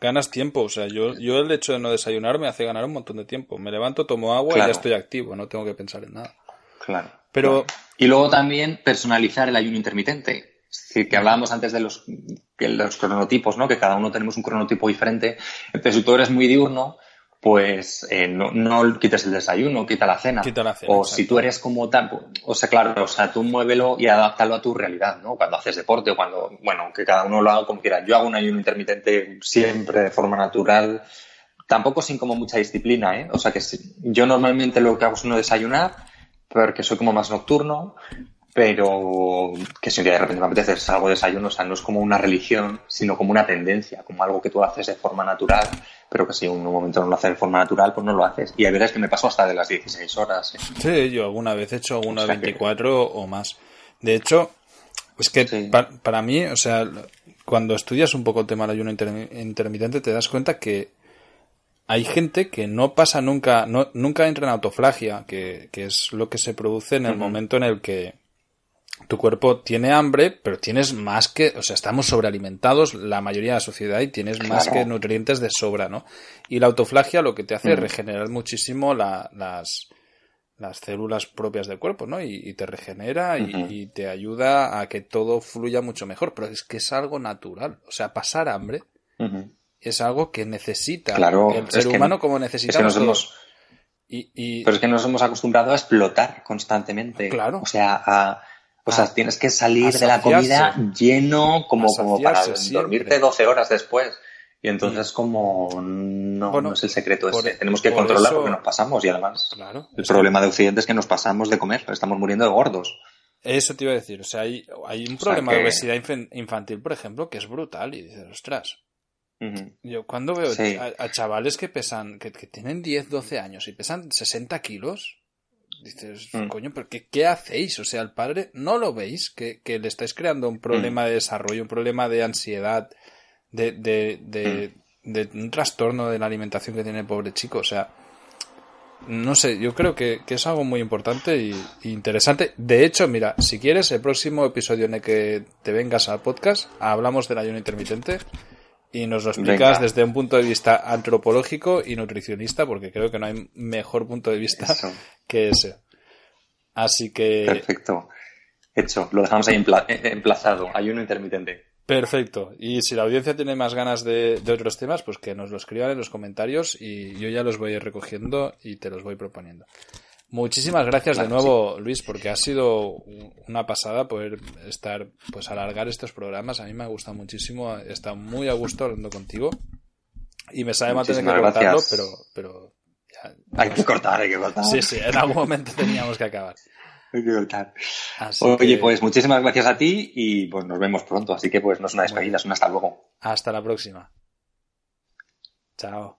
Ganas tiempo, o sea, yo, yo el hecho de no desayunar me hace ganar un montón de tiempo. Me levanto, tomo agua y ya estoy activo, no tengo que pensar en nada. Claro. Pero... Y luego también personalizar el ayuno intermitente. Es decir, que hablábamos antes de los, los cronotipos, ¿no? Que cada uno tenemos un cronotipo diferente. Entonces, si tú eres muy diurno, pues eh, no, no, quites el desayuno, quita la cena. Quita la cena o si tú eres como tal, pues, o sea, claro, o sea, tú muévelo y adáptalo a tu realidad, ¿no? Cuando haces deporte o cuando, bueno, que cada uno lo haga como quiera. Yo hago un ayuno intermitente siempre de forma natural, tampoco sin como mucha disciplina, ¿eh? O sea que yo normalmente lo que hago es no desayunar, porque soy como más nocturno, pero que si de repente me apetece algo de desayuno, o sea, no es como una religión, sino como una tendencia, como algo que tú haces de forma natural, pero que si en un momento no lo haces de forma natural, pues no lo haces. Y hay veces que me paso hasta de las 16 horas. ¿eh? Sí, yo alguna vez he hecho alguna 24 o más. De hecho, es que para mí, o sea, cuando estudias un poco el tema del ayuno intermitente, te das cuenta que hay gente que no pasa nunca, no, nunca entra en autoflagia, que, que es lo que se produce en el momento en el que tu cuerpo tiene hambre, pero tienes más que, o sea, estamos sobrealimentados la mayoría de la sociedad y tienes más que nutrientes de sobra, ¿no? Y la autoflagia lo que te hace es regenerar muchísimo las, las células propias del cuerpo, ¿no? Y, te regenera y, te ayuda a que todo fluya mucho mejor, pero es que es algo natural, o sea, pasar hambre es algo que necesita el ser humano como necesitamos. Y, Pero es que nos hemos acostumbrado a explotar constantemente. Claro. O sea, a, o sea, tienes que salir de la comida lleno como, como para dormirte 12 horas después. Y entonces como no, no es el secreto ese. Tenemos que controlar porque nos pasamos y además el problema de Occidente es que nos pasamos de comer, estamos muriendo de gordos. Eso te iba a decir, o sea, hay, hay un problema de obesidad infantil, por ejemplo, que es brutal y dices, ostras, yo cuando veo a, chavales que pesan, que, tienen 10, 12 años y pesan 60 kilos, dices, mm. coño, pero qué, hacéis? O sea, el padre, ¿no lo veis? Que, le estáis creando un problema mm. de desarrollo, un problema de ansiedad, de, de, de, mm. de, un trastorno de la alimentación que tiene el pobre chico. O sea, no sé, yo creo que, es algo muy importante y, interesante. De hecho, mira, si quieres, el próximo episodio en el que te vengas al podcast, hablamos del ayuno intermitente y nos lo explicas desde un punto de vista antropológico y nutricionista, porque creo que no hay mejor punto de vista que ese. Así que. Perfecto. Hecho. Lo dejamos ahí eh, emplazado. Ayuno intermitente. Perfecto. Y si la audiencia tiene más ganas de, de, otros temas, pues que nos lo escriban en los comentarios y yo ya los voy recogiendo y te los voy proponiendo. Muchísimas gracias de nuevo, Luis, porque ha sido una pasada poder estar, pues alargar estos programas. A mí me ha gustado muchísimo, he estado muy a gusto hablando contigo. Y me sabe mal tener que cortarlo, pero, pero Hay que cortar, hay que cortar. Sí, sí, en algún momento teníamos que acabar. Hay que cortar. Oye, pues muchísimas gracias a ti y pues nos vemos pronto. Así que pues no es una despedida, es un hasta luego. Hasta la próxima. Chao.